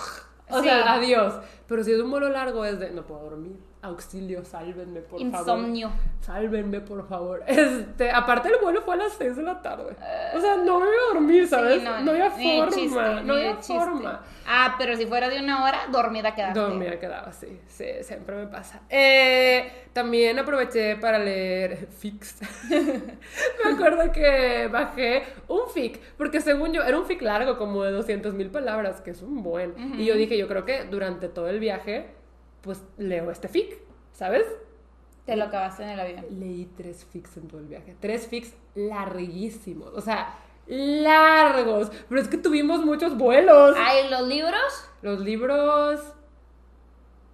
O Sí. sea, adiós. Pero si es un vuelo largo, es de. No puedo dormir. Auxilio, sálvenme, por favor. Insomnio. Sálvenme, por favor. Este, aparte el vuelo fue a las 6 de la tarde. O sea, no me iba a dormir, ¿sabes? Sí, no, había ni de forma. chiste, no había forma. Ah, pero si fuera de una hora, dormida quedaste. Dormida quedaba, sí, sí, siempre me pasa. Eh, también aproveché para leer fics. me acuerdo que bajé un fic, porque según yo era un fic largo, como de 200 mil palabras, que es un buen. Y yo dije, yo creo que durante todo el viaje, pues leo este fic, ¿sabes? Te lo acabaste en el avión. Leí tres fics en todo el viaje. Tres fics larguísimos. O sea, largos. Pero es que tuvimos muchos vuelos. Ay, los libros. Los libros.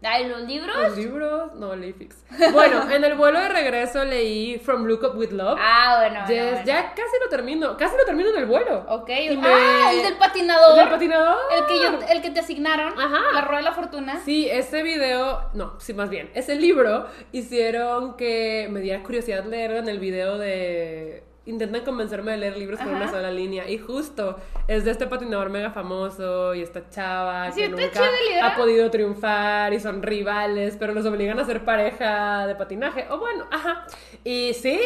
Ay, los libros. Los libros, no, leí Fix. Bueno, en el vuelo de regreso leí From Look Up With Love. Ah, bueno. Yes, bueno, bueno. Ya casi lo termino, casi lo termino en el vuelo. Ok. Y me- Ah, el del patinador. ¿El del patinador? El que, yo, el que te asignaron. Ajá. La rueda de la fortuna. Sí, ese video, no, sí, más bien, ese libro hicieron que me diera curiosidad leerlo en el video de... Intentan convencerme de leer libros con una sola línea. Y justo es de este patinador mega famoso y esta chava Sí, que nunca ha podido triunfar y son rivales, pero los obligan a ser pareja de patinaje. O bueno, ajá. Y sí,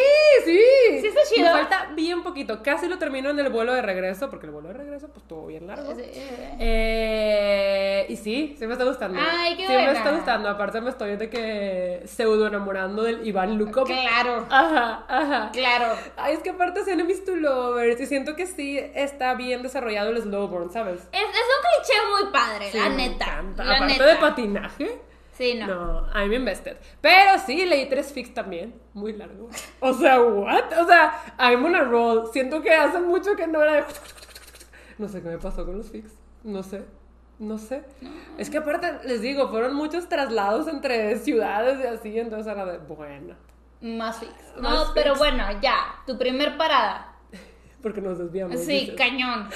sí. Sí, está chido. Me falta bien poquito. Casi lo termino en el vuelo de regreso, porque el vuelo de regreso pues estuvo bien largo. Sí, eh. Eh, y sí, sí me está gustando. Ay, qué sí me buena. está gustando. Aparte me estoy de que pseudo enamorando del Iván Lukov. Claro. Ajá, ajá. Claro. Ay, es que aparte se enemies to lovers y siento que sí está bien desarrollado el slowborn, ¿sabes? Es, es un cliché muy padre, Sí, la me neta. encanta. La Aparte neta. de patinaje. Sí, no. No, I'm invested. Pero sí, leí tres fics también. Muy largo. O sea, ¿what? O sea, I'm on a roll. Siento que hace mucho que no era de... No sé qué me pasó con los fics. No sé. No sé. Es que aparte, les digo, fueron muchos traslados entre ciudades y así, entonces era de, bueno, Más fix. No, pero bueno, ya. Tu primer parada. porque nos desviamos. Sí, dices. cañón.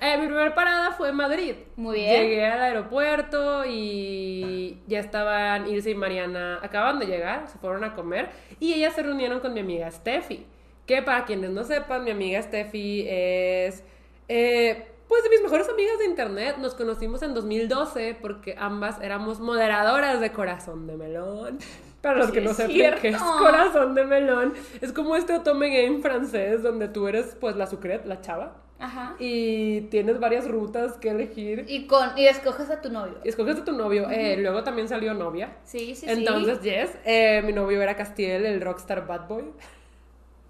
Eh, mi primera parada fue en Madrid. Muy bien. Llegué al aeropuerto y ya estaban Ilse y Mariana, acaban de llegar, se fueron a comer y ellas se reunieron con mi amiga Steffi. Que para quienes no sepan, mi amiga Steffi es, eh, pues, de mis mejores amigas de internet. Nos conocimos en 2012 porque ambas éramos moderadoras de Corazón de Melón. Para los Sí, que no sepan qué es Corazón de Melón, es como este otome game francés donde tú eres, pues, la sucret, la chava Ajá. y tienes varias rutas que elegir. Y con y escoges a tu novio. Y escoges a tu novio. Eh, luego también salió novia. Sí, sí, Entonces, yes, eh, mi novio era Castiel, el rockstar bad boy.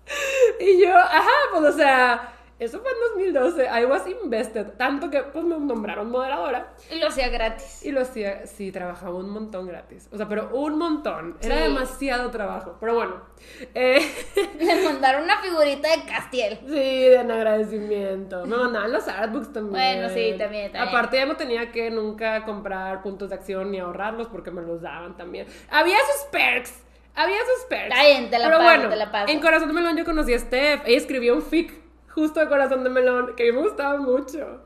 y yo, ajá, pues o sea, eso fue en 2012. I was invested. Tanto que pues me nombraron moderadora. Y lo hacía gratis. Y lo hacía, sí, trabajaba un montón gratis. O sea, pero un montón. Era Sí. demasiado trabajo. Pero bueno. Eh, Le mandaron una figurita de Castiel. Sí, de en agradecimiento. Me mandaban los artbooks también. Bueno, sí, también, también. Aparte ya no tenía que nunca comprar puntos de acción ni ahorrarlos porque me los daban también. Había sus perks. Había sus perks. Está bien, te la Pero paso, bueno, te la paso. en Corazón de Melón yo conocí a Steph. Ella escribió un fic justo Corazón de Melón que a mí me gustaba mucho.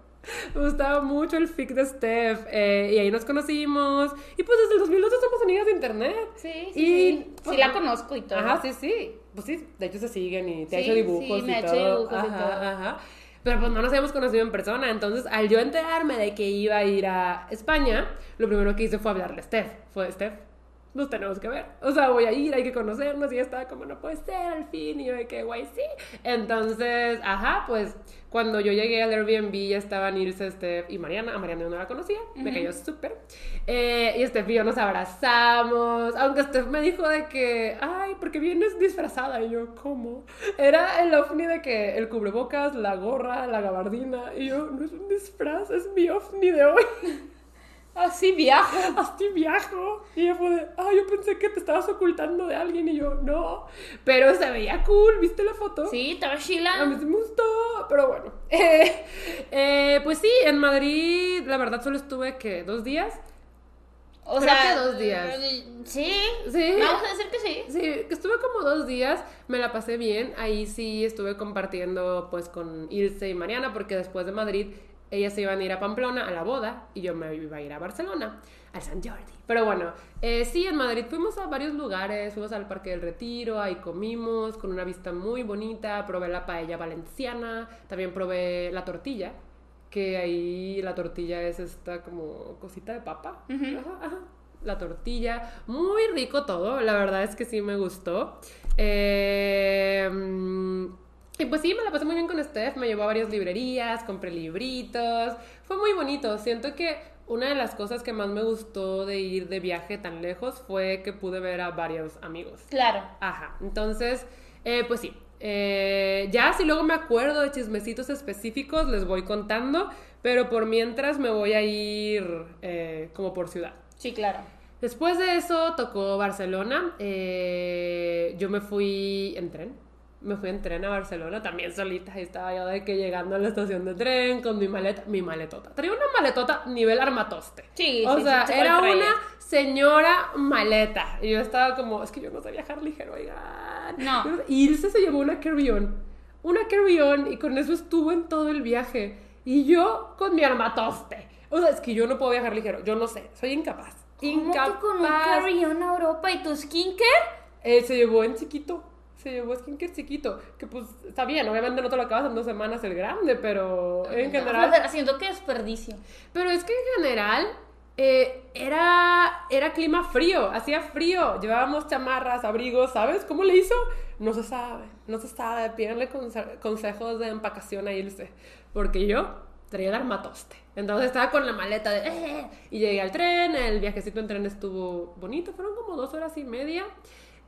Me gustaba mucho el fic de Steph. eh, y ahí nos conocimos. Y pues desde el 2012 somos amigas de internet. Sí, sí, Y, sí. pues, sí la conozco y todo. Ajá, sí, sí. Pues sí, de hecho se siguen y te ha Sí, hecho dibujos sí, me y ha hecho todo. dibujos y ajá, todo. ajá. Pero pues no nos habíamos conocido en persona. Entonces, al yo enterarme de que iba a ir a España, lo primero que hice fue hablarle a Steph. Fue Steph. Nos tenemos que ver. O sea, voy a ir, hay que conocernos. Y estaba como, no puede ser al fin. Y yo de que, guay, sí. Entonces, ajá, pues cuando yo llegué al Airbnb ya estaban Ilse, Steph y Mariana. A Mariana yo no la conocía, me cayó súper. Eh, y Steph y yo nos abrazamos. Aunque Steph me dijo de que, ay, ¿por qué vienes disfrazada? Y yo, ¿cómo? Era el ovni de que el cubrebocas, la gorra, la gabardina. Y yo, no es un disfraz, es mi ovni de hoy. Así viajo. Así viajo. Y ella fue de, ah, yo pensé que te estabas ocultando de alguien. Y yo, no. Pero se veía cool, ¿viste la foto? Sí, estaba A mí sí me gustó, pero bueno. Eh, eh, pues sí, en Madrid, la verdad, solo estuve, que ¿Dos días? O creo sea, que dos días. eh, Sí. Sí. Vamos a decir que sí. Sí, que estuve como dos días, me la pasé bien. Ahí sí estuve compartiendo pues con Ilse y Mariana, porque después de Madrid ellas se iban a ir a Pamplona a la boda y yo me iba a ir a Barcelona, al San Jordi. Pero bueno, eh, sí, en Madrid fuimos a varios lugares, fuimos al Parque del Retiro, ahí comimos con una vista muy bonita, probé la paella valenciana, también probé la tortilla, que ahí la tortilla es esta como cosita de papa. Ajá, ajá. La tortilla, muy rico todo, la verdad es que sí me gustó. Eh, y pues sí, me la pasé muy bien con Steph, me llevó a varias librerías, compré libritos, fue muy bonito. Siento que una de las cosas que más me gustó de ir de viaje tan lejos fue que pude ver a varios amigos. Claro. Ajá, entonces, eh, pues sí. Eh, ya si luego me acuerdo de chismecitos específicos, les voy contando, pero por mientras me voy a ir eh, como por ciudad. Sí, claro. Después de eso tocó Barcelona. yo me fui en tren. Me fui en tren a Barcelona, también solita, ahí estaba yo de que llegando a la estación de tren con mi maleta, mi maletota. Traía una maletota nivel armatoste. Sí, O sí, sea, sí, era una señora maleta. Y yo estaba como, es que yo no sé viajar ligero, oigan. No. Y Ilse se llevó una carry-on. Una carry-on y con eso estuvo en todo el viaje. Y yo con mi armatoste. O sea, es que yo no puedo viajar ligero. Yo no sé, soy incapaz. ¿Cómo Incapaz. que con un carry-on a Europa y tu skincare? Eh, se llevó en chiquito. Se llevó skincare chiquito. Que pues está bien, obviamente no te lo acabas en dos semanas el grande, pero en general. Siento que desperdicio. Pero es que en general eh, era, era clima frío, hacía frío. Llevábamos chamarras, abrigos, ¿sabes? ¿Cómo le hizo? No se sabe, no se sabe. Pídanle conse- consejos de empacación a Ilse. Porque yo traía el armatoste. Entonces estaba con la maleta de... "Eh", y llegué al tren, el viajecito en tren estuvo bonito, fueron como dos horas y media.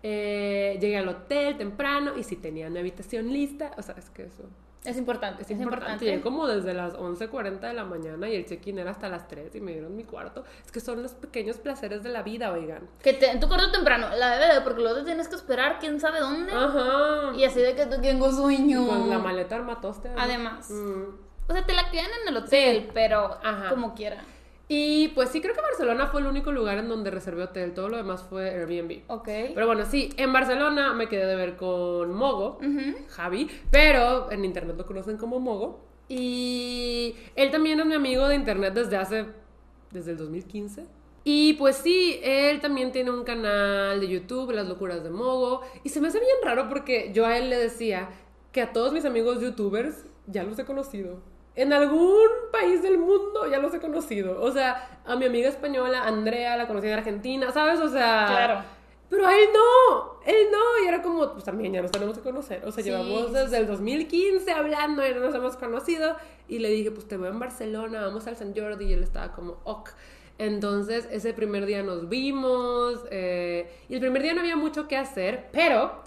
Eh, llegué al hotel temprano y si tenía mi habitación lista, o sea, es que eso Es importante, es importante. Llegué como desde las 11.40 de la mañana y el check-in era hasta las 3 y me dieron mi cuarto. Es que son los pequeños placeres de la vida, oigan. Que te, en tu cuarto temprano, la bebé, porque luego te tienes que esperar quién sabe dónde. Ajá. Y así de que tú tengo sueño. Con la maleta armatoste. Además. Mm. O sea, te la quedan en el hotel, pero Ajá. como quiera. Y pues sí, creo que Barcelona fue el único lugar en donde reservé hotel. Todo lo demás fue Airbnb. Ok. Pero bueno, sí, en Barcelona me quedé de ver con Mogo. Javi, pero en internet lo conocen como Mogo. Y él también es mi amigo de internet desde hace, desde el 2015. Y pues sí, él también tiene un canal de YouTube, Las Locuras de Mogo. Y se me hace bien raro porque yo a él le decía que a todos mis amigos youtubers ya los he conocido. En algún país del mundo ya los he conocido. O sea, a mi amiga española, Andrea, la conocí de Argentina, ¿sabes? O sea... Claro. Pero a él no, él no, y era como, pues también ya nos tenemos que conocer. O sea, Sí, llevamos desde el 2015 hablando y no nos hemos conocido. Y le dije, pues te veo en Barcelona, vamos al San Jordi. Y él estaba como, ok. Entonces, ese primer día nos vimos. eh, y el primer día no había mucho que hacer, pero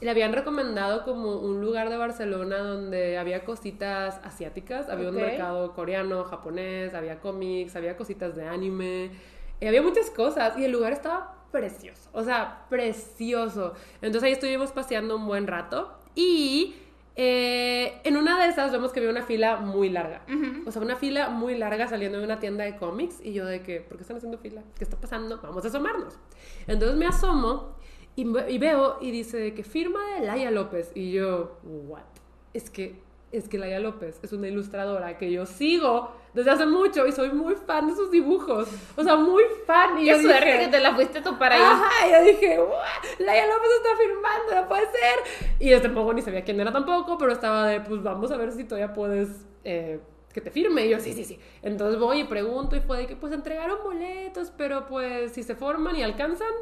le habían recomendado como un lugar de Barcelona donde había cositas asiáticas. Había un Ok. mercado coreano, japonés, había cómics, había cositas de anime. eh, había muchas cosas y el lugar estaba precioso. O sea, precioso. Entonces ahí estuvimos paseando un buen rato y eh, en una de esas vemos que había una fila muy larga. Ujú. O sea, una fila muy larga saliendo de una tienda de cómics y yo de que, ¿por qué están haciendo fila? ¿Qué está pasando? Vamos a asomarnos. Entonces me asomo y, y veo y dice que firma de Laia López y yo, ¿what? Es que, es que Laia López es una ilustradora que yo sigo desde hace mucho y soy muy fan de sus dibujos. O sea, muy fan. Y Qué yo suerte dije, que te la fuiste a topar ahí. Ajá, y yo dije, "What? Laia López está firmando, no puede ser. Y yo tampoco ni sabía quién era tampoco, pero estaba de, pues vamos a ver si todavía puedes eh, que te firme. Y yo, sí, sí, sí. Entonces voy y pregunto y fue de que, pues entregaron boletos, pero pues si se forman y alcanzan,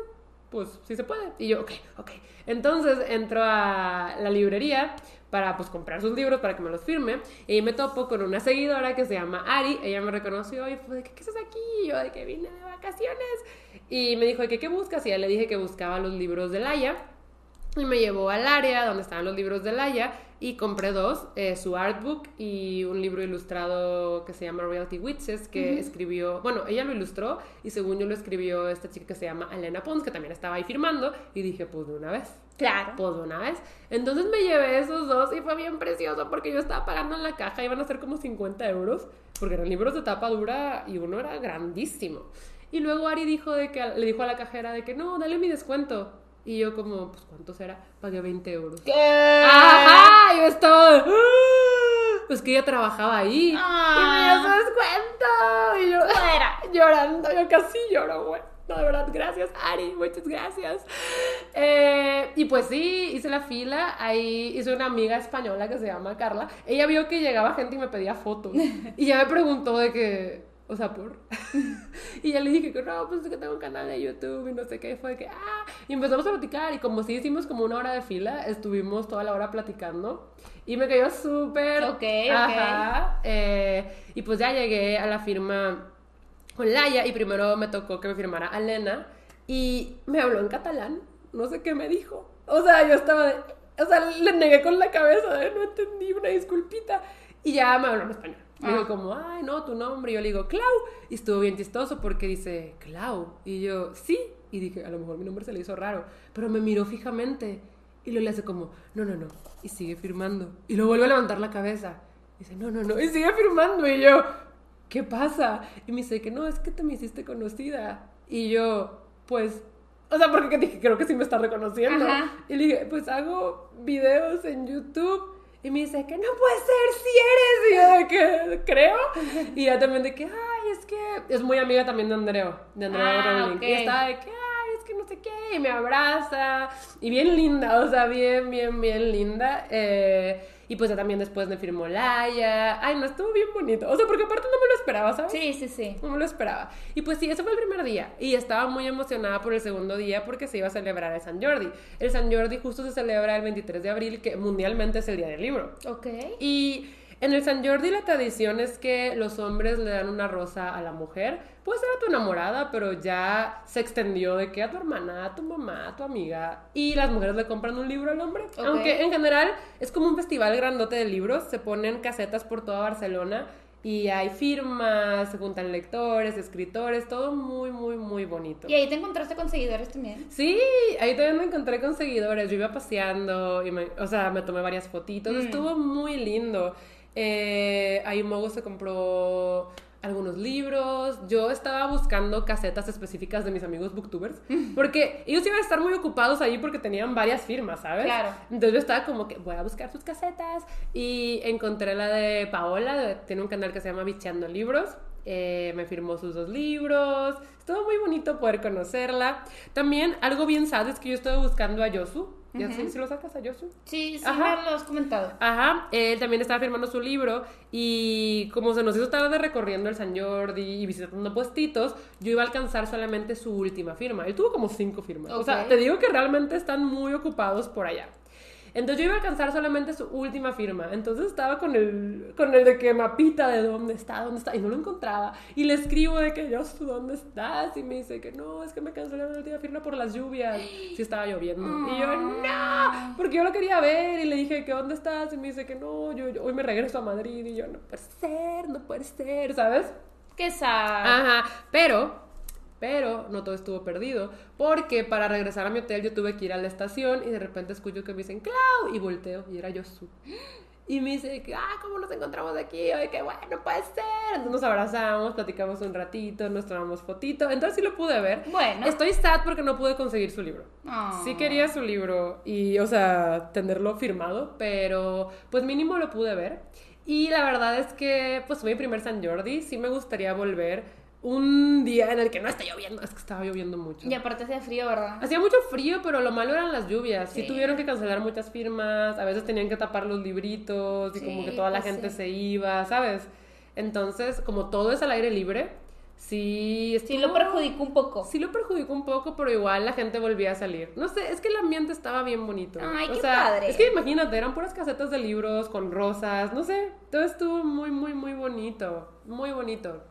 pues sí se puede. Y yo, ok, ok. Entonces entro a la librería para pues comprar sus libros para que me los firme y me topo con una seguidora que se llama Ari, ella me reconoció y fue de ¿qué haces aquí? Y yo de que vine de vacaciones y me dijo de que, ¿qué buscas? Y ya le dije que buscaba los libros de Laia y me llevó al área donde estaban los libros de Laia y compré dos, eh, su artbook y un libro ilustrado que se llama Reality Witches, que escribió, bueno, ella lo ilustró y según yo lo escribió esta chica que se llama Elena Pons, que también estaba ahí firmando y dije, pues de una vez. Claro. Pues de una vez. Entonces me llevé esos dos y fue bien precioso porque yo estaba pagando en la caja, iban a ser como 50 euros, porque eran libros de tapa dura y uno era grandísimo. Y luego Ari dijo de que le dijo a la cajera de que no, dale mi descuento. Y yo como, pues ¿cuánto será? Pagué 20 euros. ¿Qué? Ajá, yo estaba "Ah". Pues que ella trabajaba ahí. Ah. Y me dio su descuento. Y yo Fuera. llorando, yo casi lloro, güey. No, de verdad, gracias, Ari, muchas gracias. Eh, y pues sí, hice la fila. Ahí hice una amiga española que se llama Carla. Ella vio que llegaba gente y me pedía fotos. Y ya me preguntó de que, o sea, por. y ya le dije que no, pues es que tengo un canal de YouTube y no sé qué. Fue que, ah. Y empezamos a platicar. Y como sí hicimos como una hora de fila, estuvimos toda la hora platicando. Y me cayó súper. Ok. Ajá. Eh, y pues ya llegué a la firma con Laia y primero me tocó que me firmara Alena y me habló en catalán, no sé qué me dijo. O sea, yo estaba de, o sea, le negué con la cabeza de no entendí, una disculpita. Y ya me habló en español. Ah. como, ay, no, tu nombre. Y yo le digo, Clau. Y estuvo bien chistoso porque dice, Clau. Y yo, sí. Y dije, a lo mejor mi nombre se le hizo raro. Pero me miró fijamente. Y luego le hace como, no, no, no. Y sigue firmando. Y luego vuelve a levantar la cabeza. Y dice, no, no, no. Y sigue firmando. Y yo, ¿qué pasa? Y me dice que no, es que te me hiciste conocida. Y yo, pues, o sea, porque dije, creo que sí me está reconociendo. Ajá. Y le dije, pues hago videos en YouTube. Y me dice que no puede ser, si eres. Y yo de que creo. Y ya también de que, ay, es que es muy amiga también de Andreo, de Andreo Ah, Rowling. ok. Y estaba de que, ay, es que no sé qué. Y me abraza. Y bien linda, o sea, bien, bien, bien linda. Eh, y pues ya también después me firmó Laia. Ay, no, estuvo bien bonito. O sea, porque aparte no me lo esperaba, ¿sabes? Sí, sí, sí. No me lo esperaba. Y pues sí, ese fue el primer día. Y estaba muy emocionada por el segundo día porque se iba a celebrar el San Jordi. El San Jordi justo se celebra el 23 de abril, que mundialmente es el día del libro. Ok. Y en el San Jordi la tradición es que los hombres le dan una rosa a la mujer. Puede ser a tu enamorada, pero ya se extendió de que a tu hermana, a tu mamá, a tu amiga. Y las mujeres le compran un libro al hombre. Aunque en general es como un festival grandote de libros. Se ponen casetas por toda Barcelona. Y hay firmas, se juntan lectores, escritores, todo muy, muy, muy bonito. ¿Y ahí te encontraste con seguidores también? Sí, ahí también me encontré con seguidores. Yo iba paseando y, me- o sea, me tomé varias fotitos. Mm. Estuvo muy lindo. Eh, ahí Mogo se compró algunos libros. Yo estaba buscando casetas específicas de mis amigos booktubers. Porque ellos iban a estar muy ocupados ahí porque tenían varias firmas, ¿sabes? Claro. Entonces yo estaba como que voy a buscar sus casetas. Y encontré la de Paola. tiene un canal que se llama Bicheando Libros. Eh, me firmó sus dos libros. Estuvo muy bonito poder conocerla. También algo bien sad es que yo estuve buscando a Yosu. ¿Ya sí, sí lo sacas a Yosu? Sí, sí, Ajá. me lo has comentado. Ajá, él también estaba firmando su libro y como se nos hizo tarde recorriendo el San Jordi y visitando puestitos, yo iba a alcanzar solamente su última firma. Él tuvo como cinco firmas. O sea, te digo que realmente están muy ocupados por allá. Entonces yo iba a alcanzar solamente su última firma. Entonces estaba con el, con el de que mapita de dónde está, dónde está, y no lo encontraba. Y le escribo de que yo, ¿dónde estás? Y me dice que no, es que me cancelaron la última firma por las lluvias. Sí estaba lloviendo. Y yo, no, porque yo lo quería ver y le dije que dónde estás y me dice que no, yo, yo hoy me regreso a Madrid y yo no puede ser, no puede ser, ¿sabes? Qué sad. Ajá, pero, pero no todo estuvo perdido, porque para regresar a mi hotel yo tuve que ir a la estación y de repente escucho que me dicen Clau y volteo y era Yosu. Y me dice ah, ¿cómo nos encontramos aquí? Oye, que bueno, puede ser. Entonces nos abrazamos, platicamos un ratito, nos tomamos fotito. Entonces sí lo pude ver. Bueno. Estoy sad porque no pude conseguir su libro. Ah. Sí quería su libro y, o sea, tenerlo firmado, pero pues mínimo lo pude ver. Y la verdad es que, pues fue mi primer San Jordi. Sí me gustaría volver un día en el que no está lloviendo. Es que estaba lloviendo mucho. Y aparte hacía frío, ¿verdad? Hacía mucho frío, pero lo malo eran las lluvias. Sí. Sí. tuvieron que cancelar muchas firmas, a veces tenían que tapar los libritos y Sí, como que toda la pues gente sí. se iba, ¿sabes? Entonces, como todo es al aire libre, sí Sí, lo perjudicó un poco. Sí lo perjudicó un poco, pero igual la gente volvía a salir. No sé, es que el ambiente estaba bien bonito. Ay, o qué sea, padre. Es que imagínate, eran puras casetas de libros con rosas, no sé, todo estuvo muy, muy, muy bonito, muy bonito.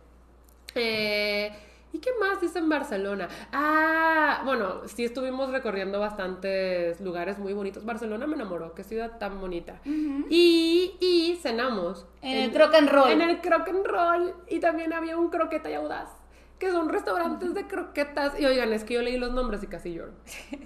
Eh, ¿Y qué más dice en Barcelona? Ah, bueno, sí estuvimos recorriendo bastantes lugares muy bonitos. Barcelona me enamoró, qué ciudad tan bonita. y, y cenamos. En el Croc and Roll. En el Crock and Roll. Y también había un croqueta y audaz. Que son restaurantes de croquetas. Y oigan, es que yo leí los nombres y casi lloro.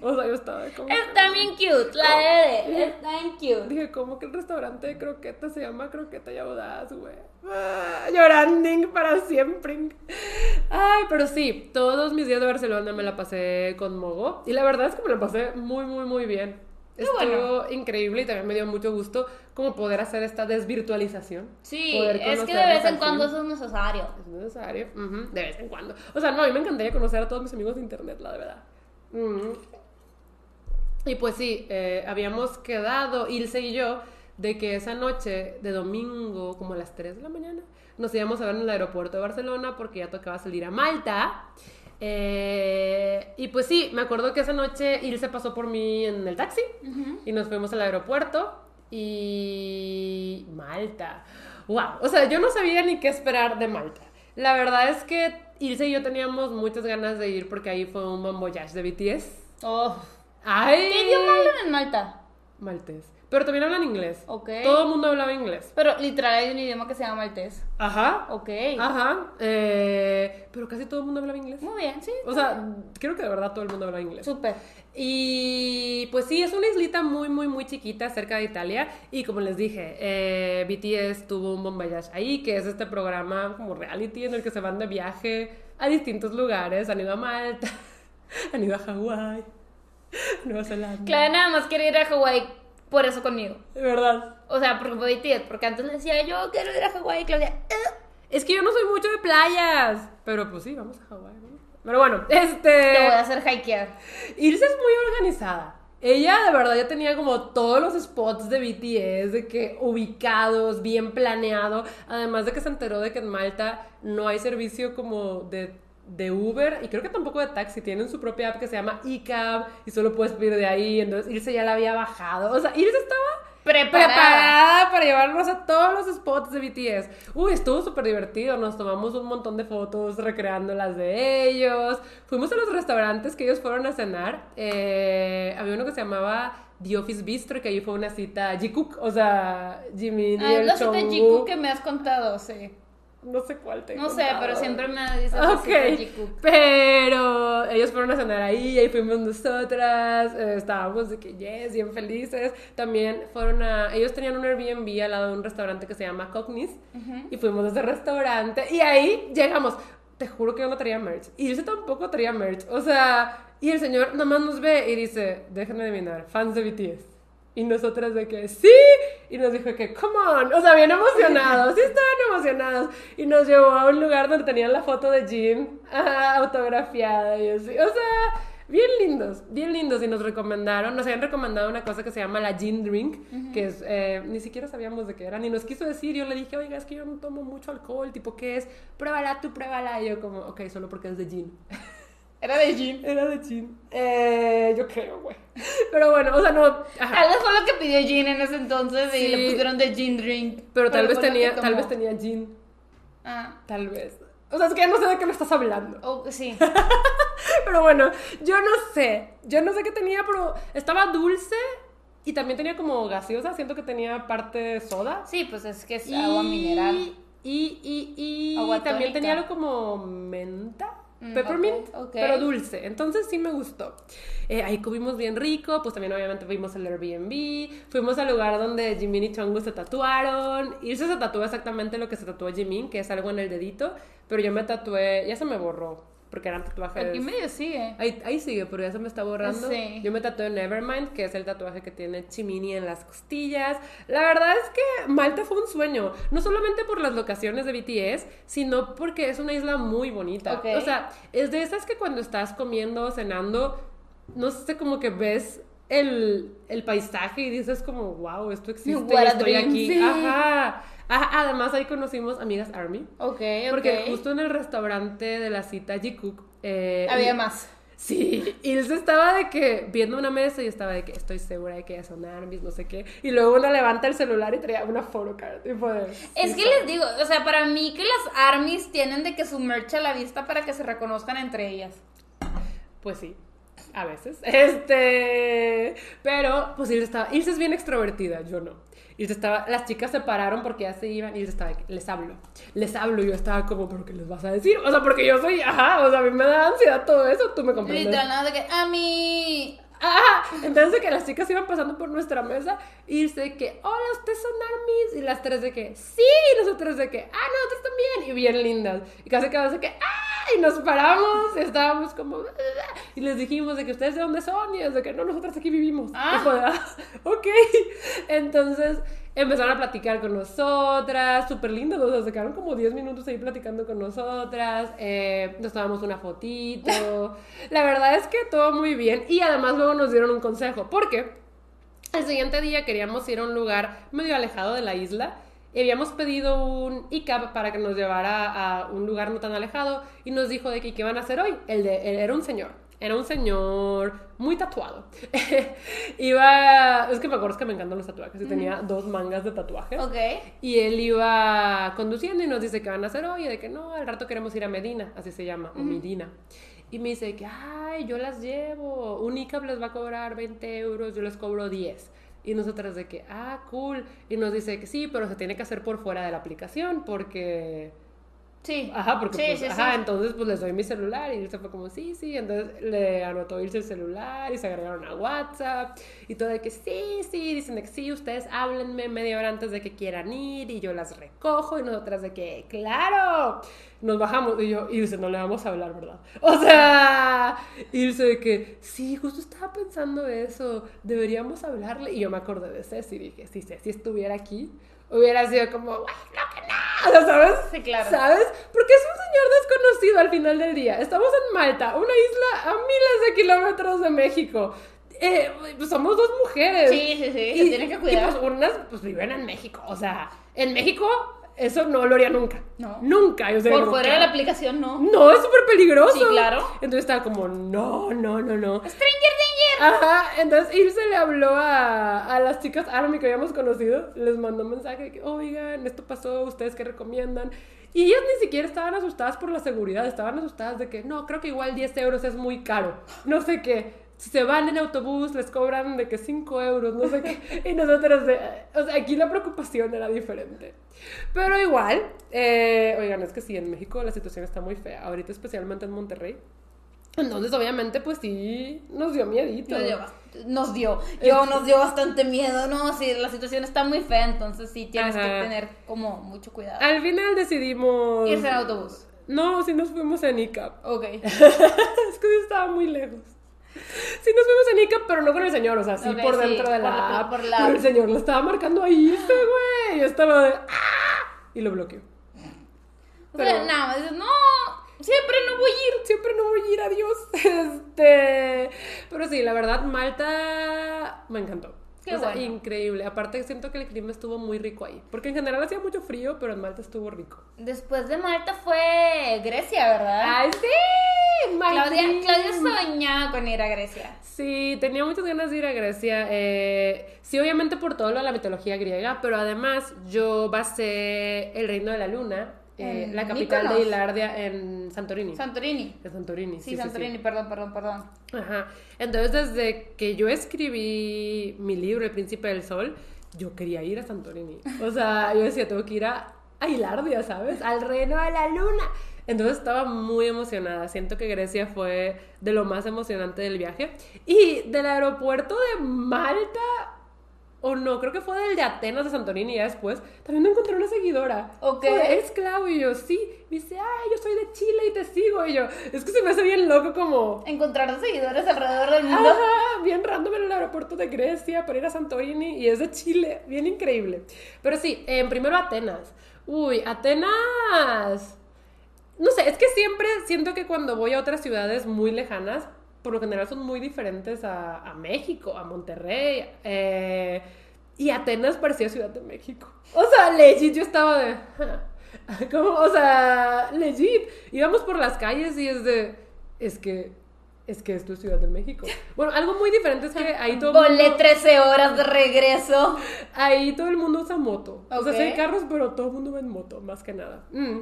O sea, yo estaba de como. Está bien cute, la de Está bien cute. Dije, ¿cómo que el restaurante de croquetas se llama Croqueta y Audaz, güey? Ah, llorando para siempre. Ay, pero sí, todos mis días de Barcelona me la pasé con Mogo. Y la verdad es que me la pasé muy, muy, muy bien. Estuvo bueno. increíble y también me dio mucho gusto como poder hacer esta desvirtualización. Sí, es que de vez en cuando eso es necesario. Es necesario, ujú, de vez en cuando. O sea, no, a mí me encantaría conocer a todos mis amigos de internet, la verdad. Ujú. Y pues sí, eh, habíamos quedado, Ilse y yo, de que esa noche de domingo, como a las 3 de la mañana, nos íbamos a ver en el aeropuerto de Barcelona porque ya tocaba salir a Malta. Eh, y pues sí, me acuerdo que esa noche Ilse pasó por mí en el taxi y nos fuimos al aeropuerto y Malta. Wow, o sea, yo no sabía ni qué esperar de Malta. La verdad es que Ilse y yo teníamos muchas ganas de ir porque ahí fue un Bon Voyage de BTS. Oh. ¡Ay! ¿Qué idioma hablan en Malta? Maltés. Pero también hablan inglés. Ok. Todo el mundo hablaba inglés. Pero literal hay un idioma que se llama maltés. Ajá. Ok. Ajá. eh, pero casi todo el mundo hablaba inglés. Muy bien, sí. O sea, creo que de verdad todo el mundo habla inglés. Súper. Y pues sí, es una islita muy, muy, muy chiquita cerca de Italia. Y como les dije, eh, BTS tuvo un Bon Voyage ahí, que es este programa como reality en el que se van de viaje a distintos lugares. Han ido a Malta, han ido a Hawái, Nueva Zelanda. Claro, nada más quiere ir a Hawái por eso conmigo. De verdad. O sea, porque fue BTS, porque antes le decía yo quiero ir a Hawái y Claudia, "Eh". Es que yo no soy mucho de playas. Pero pues sí, vamos a Hawái. ¿no? Pero bueno, te voy a este. hacer hikear. Irse es muy organizada. Ella de verdad ya tenía como todos los spots de BTS, de que ubicados, bien planeado. Además de que se enteró de que en Malta no hay servicio como de, de Uber y creo que tampoco de taxi. Tienen su propia app que se llama eCab y solo puedes pedir de ahí. Entonces Irse ya la había bajado. O sea, Irse estaba Preparada. preparada para llevarnos a todos los spots de BTS. Uy, estuvo súper divertido. Nos tomamos un montón de fotos recreando las de ellos. Fuimos a los restaurantes que ellos fueron a cenar. Eh, había uno que se llamaba The Office Bistro, que ahí fue una cita Jikook, o sea, Jimin y Ah, es la cita. Jikook que me has contado, sí. No sé cuál te he No sé, pero siempre me dices la Ok, cita Jikook. pero ellos fueron a cenar ahí, ahí fuimos nosotras, eh, estábamos de que yes, bien felices. También fueron a, ellos tenían un Airbnb al lado de un restaurante que se llama Cognis y fuimos a ese restaurante y ahí llegamos. Te juro que yo no traía merch. Y él tampoco traía merch. O sea, y el señor nada más nos ve y dice, déjenme adivinar, fans de BTS. Y nosotras de que sí, y nos dijo que, come on, o sea, bien emocionados, sí estaban emocionados. Y nos llevó a un lugar donde tenían la foto de ah, autografiada y así. O sea, bien lindos, bien lindos. Y nos recomendaron, nos habían recomendado una cosa que se llama la Gin Drink, que es, eh, ni siquiera sabíamos de qué era, ni nos quiso decir. Yo le dije, oiga, es que yo no tomo mucho alcohol, tipo, ¿qué es? Pruébala, tú pruébala. Y yo como, ok, solo porque es de gin. Era de Jin. Era de gin. Eh, yo creo, güey. Pero bueno, o sea, no... ajá. Tal vez fue lo que pidió Jin en ese entonces y le pusieron de Jin Drink. Pero tal vez tenía, tal vez tenía gin. Ah, Tal vez. O sea, es que ya no sé de qué me estás hablando. oh, sí. Pero bueno, yo no sé. Yo no sé qué tenía, pero estaba dulce y también tenía como gaseosa. Siento que tenía parte soda. Sí, pues es que es agua mineral. Y, y, y Agua también tónica. tenía algo como menta. Mm, Peppermint, ok, ok. pero dulce. Entonces sí me gustó. Eh, ahí comimos bien rico. Pues también, obviamente, fuimos al Airbnb. Fuimos al lugar donde Jimin y Jungkook se tatuaron. Irse se tatuó exactamente lo que se tatuó Jimin, que es algo en el dedito. Pero yo me tatué, ya se me borró. Porque eran tatuajes. Aquí medio sigue. Ahí, ahí sigue, pero ya se me está borrando. Sí. Yo me tatué Nevermind, que es el tatuaje que tiene Chimini en las costillas. La verdad es que Malta fue un sueño. No solamente por las locaciones de BTS, sino porque es una isla muy bonita. Ok. O sea, es de esas que cuando estás comiendo, cenando, no sé, como que ves el, el paisaje y dices como, wow, esto existe, estoy aquí. sí. Ajá. Ajá, Además ahí conocimos amigas Army. Ok, ok. Porque justo en el restaurante de la cita Jikook eh, Había más. Sí, y él se estaba de que viendo una mesa y estaba de que estoy segura de que ya son armies, no sé qué. Y luego uno levanta el celular y traía una photocard. Tipo de, Es sí, que les digo, o sea, para mí que las armies tienen de que su merch a la vista para que se reconozcan entre ellas. Pues sí, a veces. Este. Pero, pues Ilse estaba. Ilse es bien extrovertida, yo no. Ilse estaba. Las chicas se pararon porque ya se iban. Y Ilse estaba les hablo. Les hablo. Y yo estaba como, ¿pero qué les vas a decir? O sea, porque yo soy. Ajá, o sea, a mí me da ansiedad todo eso. Tú me comprendes. Literal, nada de que a mí. Ah, entonces que las chicas iban pasando por nuestra mesa y dice que, hola, ustedes son armies. Y las tres de que, sí, y nosotros de que, ah, nosotros también. Y bien lindas. Y casi cada vez de que, ah, y nos paramos. Y estábamos como, y les dijimos de que ustedes de dónde son. Y es de que, no, nosotras aquí vivimos. Ah. Y fue de, "Ah, ok. Entonces empezaron a platicar con nosotras, súper lindas, o sea, se quedaron como 10 minutos ahí platicando con nosotras, eh, nos tomamos una fotito, la verdad es que todo muy bien y además luego nos dieron un consejo, porque el siguiente día queríamos ir a un lugar medio alejado de la isla y habíamos pedido un ICAP para que nos llevara a un lugar no tan alejado y nos dijo de que qué iban a hacer hoy, el de, él era un señor. Era un señor muy tatuado. iba. Es que me acuerdo que me encantan los tatuajes y tenía dos mangas de tatuajes. Ok. Y él iba conduciendo y nos dice que van a hacer hoy, de que no, al rato queremos ir a Medina, así se llama, o Medina. Y me dice que, ay, yo las llevo, un ICAP les va a cobrar 20 euros, yo les cobro 10. Y nosotras de que, ah, cool. Y nos dice que sí, pero se tiene que hacer por fuera de la aplicación porque Sí. Ajá, porque Sí, pues, sí, ajá, sí. entonces pues les doy mi celular y Ilse fue como, sí, sí, entonces le anotó irse el celular y se agregaron a WhatsApp y todo de que sí, sí, dicen de que sí, ustedes háblenme media hora antes de que quieran ir y yo las recojo y nosotras de que, claro, nos bajamos y yo, Ilse, no le vamos a hablar, ¿verdad? O sea, Ilse de que, sí, justo estaba pensando eso, deberíamos hablarle y yo me acordé de Ceci y dije, si Ceci estuviera aquí, hubiera sido como, güey, no que no, ¿sabes? Sí, claro. ¿Sabes? Porque es un señor desconocido al final del día. Estamos en Malta, una isla a miles de kilómetros de México. Eh, pues somos dos mujeres. Sí, sí, sí, se tienen que cuidar. Y pues unas pues viven en México. O sea, en México eso no lo haría nunca. No. Nunca. Yo Por fuera de la aplicación, no. No, es súper peligroso. Sí, claro. Entonces estaba como, no, no, no, no. Stranger Danger. Ajá, entonces Ilse le habló a, a las chicas Army que habíamos conocido, les mandó un mensaje de que, oigan, esto pasó, ¿ustedes qué recomiendan? Y ellas ni siquiera estaban asustadas por la seguridad, estaban asustadas de que, no, creo que igual 10 euros es muy caro, no sé qué. Si se van en autobús, les cobran de que 5 euros, no sé qué. Y nosotros, de, o sea, aquí la preocupación era diferente. Pero igual, eh, oigan, es que sí, en México la situación está muy fea, ahorita especialmente en Monterrey. Entonces, obviamente, pues sí, nos dio miedito. Nos dio, nos dio, yo nos dio bastante miedo, no, sí, la situación está muy fea, entonces sí tienes Ajá. que tener como mucho cuidado. Al final decidimos... Irse en autobús. No, sí nos fuimos en ICAP. Ok. es que sí estaba muy lejos. Sí nos fuimos en ICAP, pero no con el señor, o sea, sí por sí, dentro de por la app. por la Pero el señor lo estaba marcando ahí, ese güey. Yo estaba de... ¡Ah! Y lo bloqueó. O sea, nada, dices, no, siempre no voy a ir. Siempre no voy a ir, adiós. Este... Pero sí, la verdad, Malta me encantó. Qué o sea, bueno. increíble. Aparte, siento que el clima estuvo muy rico ahí. Porque en general hacía mucho frío, pero en Malta estuvo rico. Después de Malta fue Grecia, ¿verdad? ¡Ay, sí! Claudia. Claudia soñaba con ir a Grecia. Sí, tenía muchas ganas de ir a Grecia. eh, sí, obviamente por todo lo de la mitología griega, pero además yo basé el Reino de la Luna, eh, la capital de Hilardia, en Santorini. Santorini. En Santorini, Sí, Santorini, perdón, perdón, perdón. Ajá. Entonces, desde que yo escribí mi libro, El Príncipe del Sol, yo quería ir a Santorini. O sea, yo decía, tengo que ir a, a Hilardia, ¿sabes? Al reino de la luna. Entonces estaba muy emocionada. Siento que Grecia fue de lo más emocionante del viaje. Y del aeropuerto de Malta, o no, creo que fue del de Atenas de Santorini ya después, también me encontré una seguidora. Ok. ¿Eres Clau? Y yo, sí. Me dice, ay, yo soy de Chile y te sigo. Y yo, es que se me hace bien loco como... Encontrar seguidores alrededor del mundo. Ajá, bien random en el aeropuerto de Grecia para ir a Santorini y es de Chile, bien increíble. Pero sí, en primero Atenas. Uy, Atenas. No sé, es que siempre siento que cuando voy a otras ciudades muy lejanas, por lo general son muy diferentes a, a México, a Monterrey. eh, y Atenas parecía Ciudad de México. O sea, legit, yo estaba de... "Ja". Como, o sea, legit. Íbamos por las calles y es de... Es que... Es que esto es Ciudad de México. Bueno, algo muy diferente es que ahí todo el Volé mundo- 13 horas de regreso. Ahí todo el mundo usa moto. O sea, sí hay carros, pero todo el mundo va en moto, más que nada. Mm.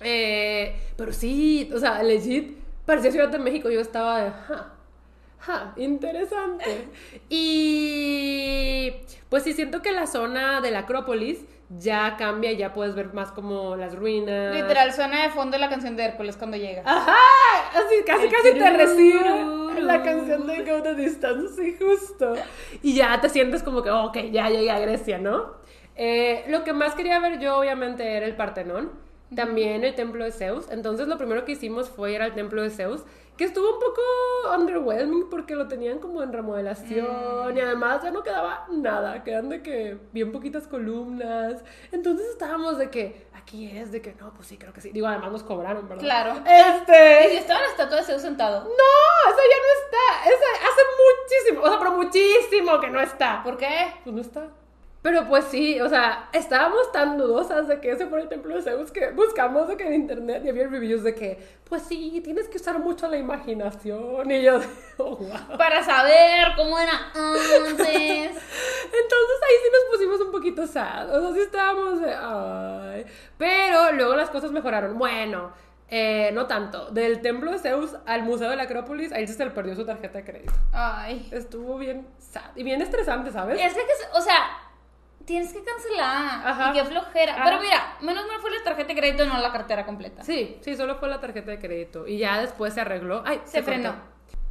Eh, pero sí, o sea, legit, parecía Ciudad de México. Yo estaba de, ja, ja, interesante. Y pues sí, siento que la zona de la Acrópolis ya cambia, ya puedes ver más como las ruinas. Literal, suena de fondo la canción de Hércules cuando llega. Ajá, así casi El casi te recibe la canción de Go the Distance, sí, justo. Y ya te sientes como que, ok, ya llegué a Grecia, ¿no? Eh, lo que más quería ver yo, obviamente, era el Partenón, también el templo de Zeus. Entonces, lo primero que hicimos fue ir al templo de Zeus, que estuvo un poco underwhelming porque lo tenían como en remodelación y además ya no quedaba nada, quedan de que bien poquitas columnas. Entonces, estábamos de que, aquí es, de que no, pues sí, creo que sí. Digo, además nos cobraron, ¿verdad? Claro. Este. Y estaba la estatua de Zeus sentado. No, eso ya no está. Eso hace muchísimo, o sea, pero muchísimo que no está. ¿Por qué? Pues no está. Pero pues sí, o sea, estábamos tan dudosas de que ese fuera el templo de Zeus que buscamos de que en internet y había reviews de que, pues sí, tienes que usar mucho la imaginación. Y yo, oh, wow. Para saber cómo era antes. Entonces ahí sí nos pusimos un poquito sad. O sea, sí estábamos de, ay. Pero luego las cosas mejoraron. Bueno, Eh, no tanto. Del templo de Zeus al Museo de la Acrópolis, ahí se le perdió su tarjeta de crédito. Ay. Estuvo bien sad y bien estresante, ¿sabes? Es que, que- o sea, tienes que cancelar. Ajá. Y qué flojera. Ajá. Pero mira, menos mal fue la tarjeta de crédito, no la cartera completa. Sí, sí, solo fue la tarjeta de crédito. Y ya después se arregló. Ay, Se frenó. cortó.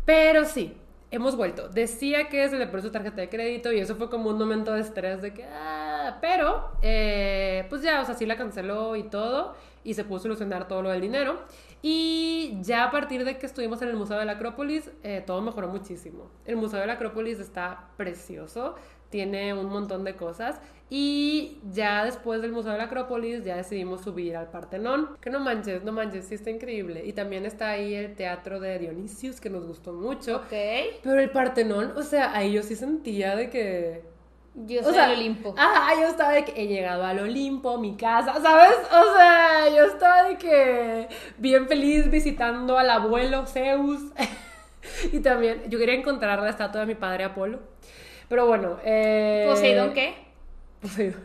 Pero sí, hemos vuelto. Decía que se le su tarjeta de crédito y eso fue como un momento de estrés de que, ah, pero, eh, pues ya, o sea, sí la canceló y todo. Y se pudo solucionar todo lo del dinero. Y ya a partir de que estuvimos en el Museo de la Acrópolis, eh, todo mejoró muchísimo. El Museo de la Acrópolis está precioso, tiene un montón de cosas. Y ya después del Museo de la Acrópolis, ya decidimos subir al Partenón. Que no manches, no manches, sí está increíble. Y también está ahí el teatro de Dionisius, que nos gustó mucho. Ok. Pero el Partenón, o sea, ahí yo sí sentía de que Yo o soy sea, el Olimpo. Ajá, yo estaba de que he llegado al Olimpo, mi casa, ¿sabes? O sea, yo estaba de que bien feliz visitando al abuelo Zeus. y también, yo quería encontrar la estatua de mi padre Apolo. Pero bueno, eh... ¿Poseidón qué? Poseidón.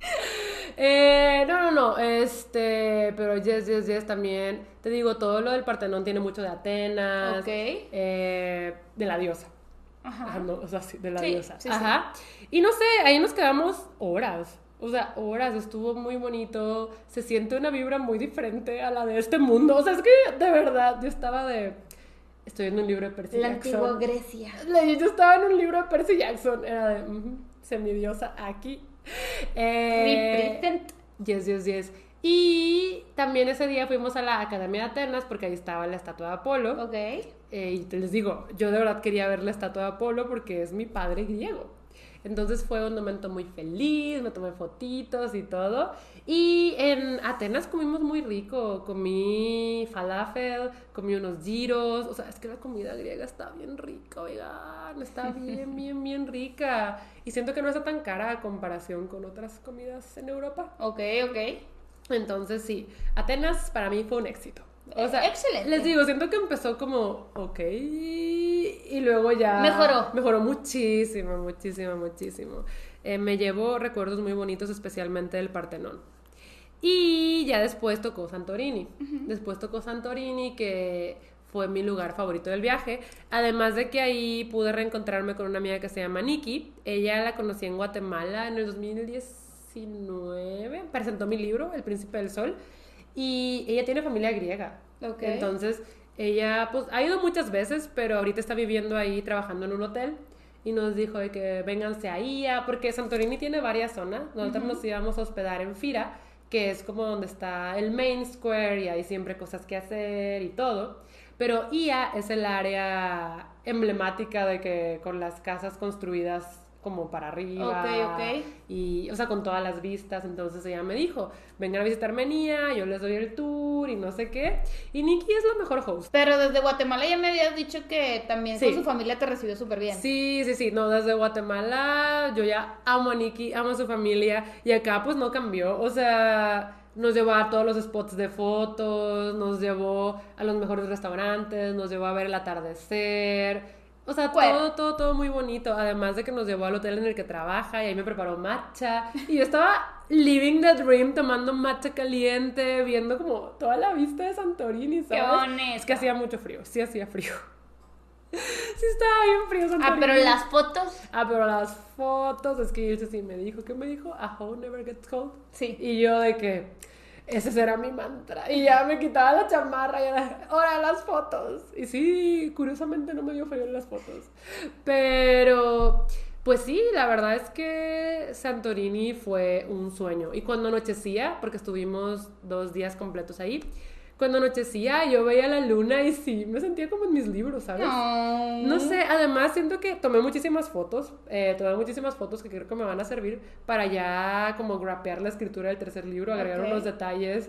Eh, no, no, no, este, pero yes, yes, yes también, te digo, todo lo del Partenón tiene mucho de Atenas, Ok. eh, de la diosa. Ajá. Ajá, no, o sea, sí, de la Sí, diosa. sí, sí. Ajá. Y no sé, ahí nos quedamos horas. O sea, horas, estuvo muy bonito. Se siente una vibra muy diferente a la de este mundo. O sea, es que de verdad, yo estaba de. Estoy en un libro de Percy La Jackson. antigua Grecia. Yo estaba en un libro de Percy Jackson. Era de. ujú, semidiosa aquí. Eh, Represent. Yes, yes, yes. Y también ese día fuimos a la Academia de Atenas porque ahí estaba la estatua de Apolo. Ok. Eh, y te les digo, yo de verdad quería ver la estatua de Apolo porque es mi padre griego. Entonces fue un momento muy feliz, me tomé fotitos y todo. Y en Atenas comimos muy rico, comí falafel, comí unos giros, o sea, es que la comida griega está bien rica, oigan, está bien, bien, bien rica. Y siento que no está tan cara a comparación con otras comidas en Europa. Ok, ok. Entonces sí, Atenas para mí fue un éxito. O sea, Excelente. Les digo, siento que empezó como, ok, y luego ya... Mejoró. Mejoró muchísimo, muchísimo, muchísimo. Eh, me llevo recuerdos muy bonitos, especialmente del Partenón. Y ya después tocó Santorini. Después tocó Santorini, que fue mi lugar favorito del viaje. Además de que ahí pude reencontrarme con una amiga que se llama Nikki. Ella la conocí en Guatemala en el 2019. Presentó mi libro, El Príncipe del Sol. Y ella tiene familia griega. Ok. Entonces, ella pues ha ido muchas veces, pero ahorita está viviendo ahí trabajando en un hotel. Y nos dijo de que vénganse ahí, a- porque Santorini tiene varias zonas. Nosotros nos íbamos a hospedar en Fira, que es como donde está el main square y hay siempre cosas que hacer y todo. Pero IA es el área emblemática de que con las casas construidas como para arriba. Ok, ok. Y, o sea, con todas las vistas. Entonces ella me dijo, vengan a visitarme en IA, yo les doy el tour y no sé qué. Y Nikki es la mejor host. Pero desde Guatemala ya me habías dicho que también Sí. con su familia te recibió súper bien. Sí, sí, sí, no, desde Guatemala yo ya amo a Nikki, amo a su familia y acá pues no cambió, o sea, nos llevó a todos los spots de fotos, nos llevó a los mejores restaurantes, nos llevó a ver el atardecer, o sea, Bueno. todo, todo, todo muy bonito, además de que nos llevó al hotel en el que trabaja y ahí me preparó matcha y yo estaba living the dream tomando matcha caliente, viendo como toda la vista de Santorini, Qué ¿sabes? bonito. Es que hacía mucho frío, sí hacía frío. Sí estaba bien frío Santorini. Ah, pero las fotos. Ah, pero las fotos, es que Ilse sí me dijo, ¿qué me dijo? A home never gets cold. Sí. Y yo de que, ese será mi mantra. Y ya me quitaba la chamarra y era, las fotos. Y sí, curiosamente no me dio frío en las fotos. Pero, pues sí, la verdad es que Santorini fue un sueño. Y cuando anochecía, porque estuvimos dos días completos ahí, cuando anochecía yo veía la luna y sí, me sentía como en mis libros, ¿sabes? No. No sé, además siento que tomé muchísimas fotos, eh, tomé muchísimas fotos que creo que me van a servir para ya como grapear la escritura del tercer libro, agregar unos detalles.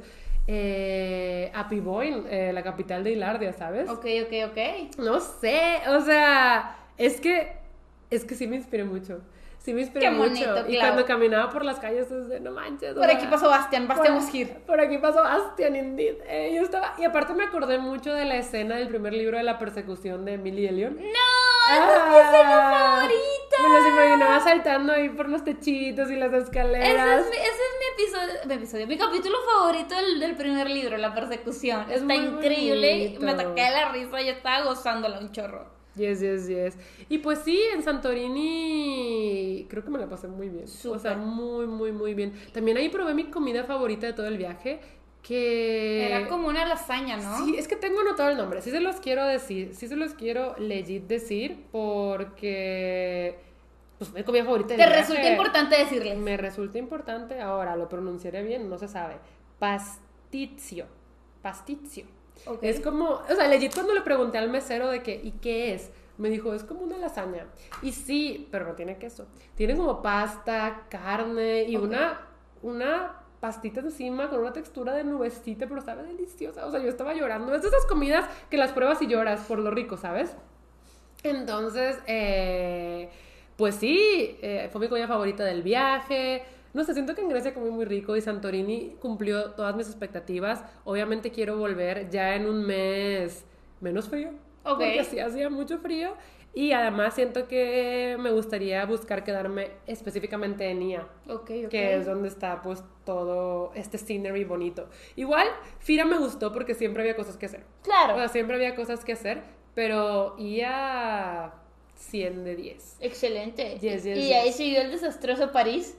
Eh, a Pivoin, eh, la capital de Hilardia, ¿sabes? Ok, ok, ok. No sé, o sea, es que, es que sí me inspiré mucho. Sí me inspiré Qué mucho. bonito, y claro. cuando caminaba por las calles, es de no manches. Por aquí pasó Bastian, Bastian por- Muskir. Por aquí pasó Bastian, indeed. Eh, yo estaba, y aparte me acordé mucho de la escena del primer libro de la persecución de Emily Elion. ¡No! ¡Esa es mi escena Ah. favorita! Me los imaginaba saltando ahí por los techitos y las Ese escaleras. es, mi, ese es mi episodio, mi episodio, mi capítulo favorito del, del primer libro, La persecución. Es Está increíble, bonito. me ataqué de la risa y estaba gozándola un chorro. Yes, yes, yes. Y pues sí, en Santorini creo que me la pasé muy bien. O sea, muy, muy, muy bien. También ahí probé mi comida favorita de todo el viaje, que... Era como una lasaña, ¿no? Sí, es que tengo anotado el nombre. Sí se los quiero decir. Sí se los quiero legit decir porque... Pues mi comida favorita del Te viaje. resulta importante decirle. Me resulta importante. Ahora, lo pronunciaré bien, no se sabe. Pastizio. Pastizio. Es como, o sea, legit cuando le pregunté al mesero de que, ¿y qué es? Me dijo, es como una lasaña. Y sí, pero no tiene queso. Tiene como pasta, carne y una, una pastita encima con una textura de nubecita, pero sabe deliciosa. O sea, yo estaba llorando. Es de esas comidas que las pruebas y lloras por lo rico, ¿sabes? Entonces, eh, pues sí, eh, fue mi comida favorita del viaje. No sé, siento que en Grecia comí muy rico y Santorini cumplió todas mis expectativas. Obviamente quiero volver ya en un mes menos frío. Ok. Porque sí hacía mucho frío. Y además siento que me gustaría buscar quedarme específicamente en IA, Ok, ok. que es donde está pues todo este scenery bonito. Igual, Fira me gustó porque siempre había cosas que hacer. Claro. O sea, siempre había cosas que hacer, pero IA 100 de 10. Excelente. Yes, yes, y yes. ahí siguió el desastroso París.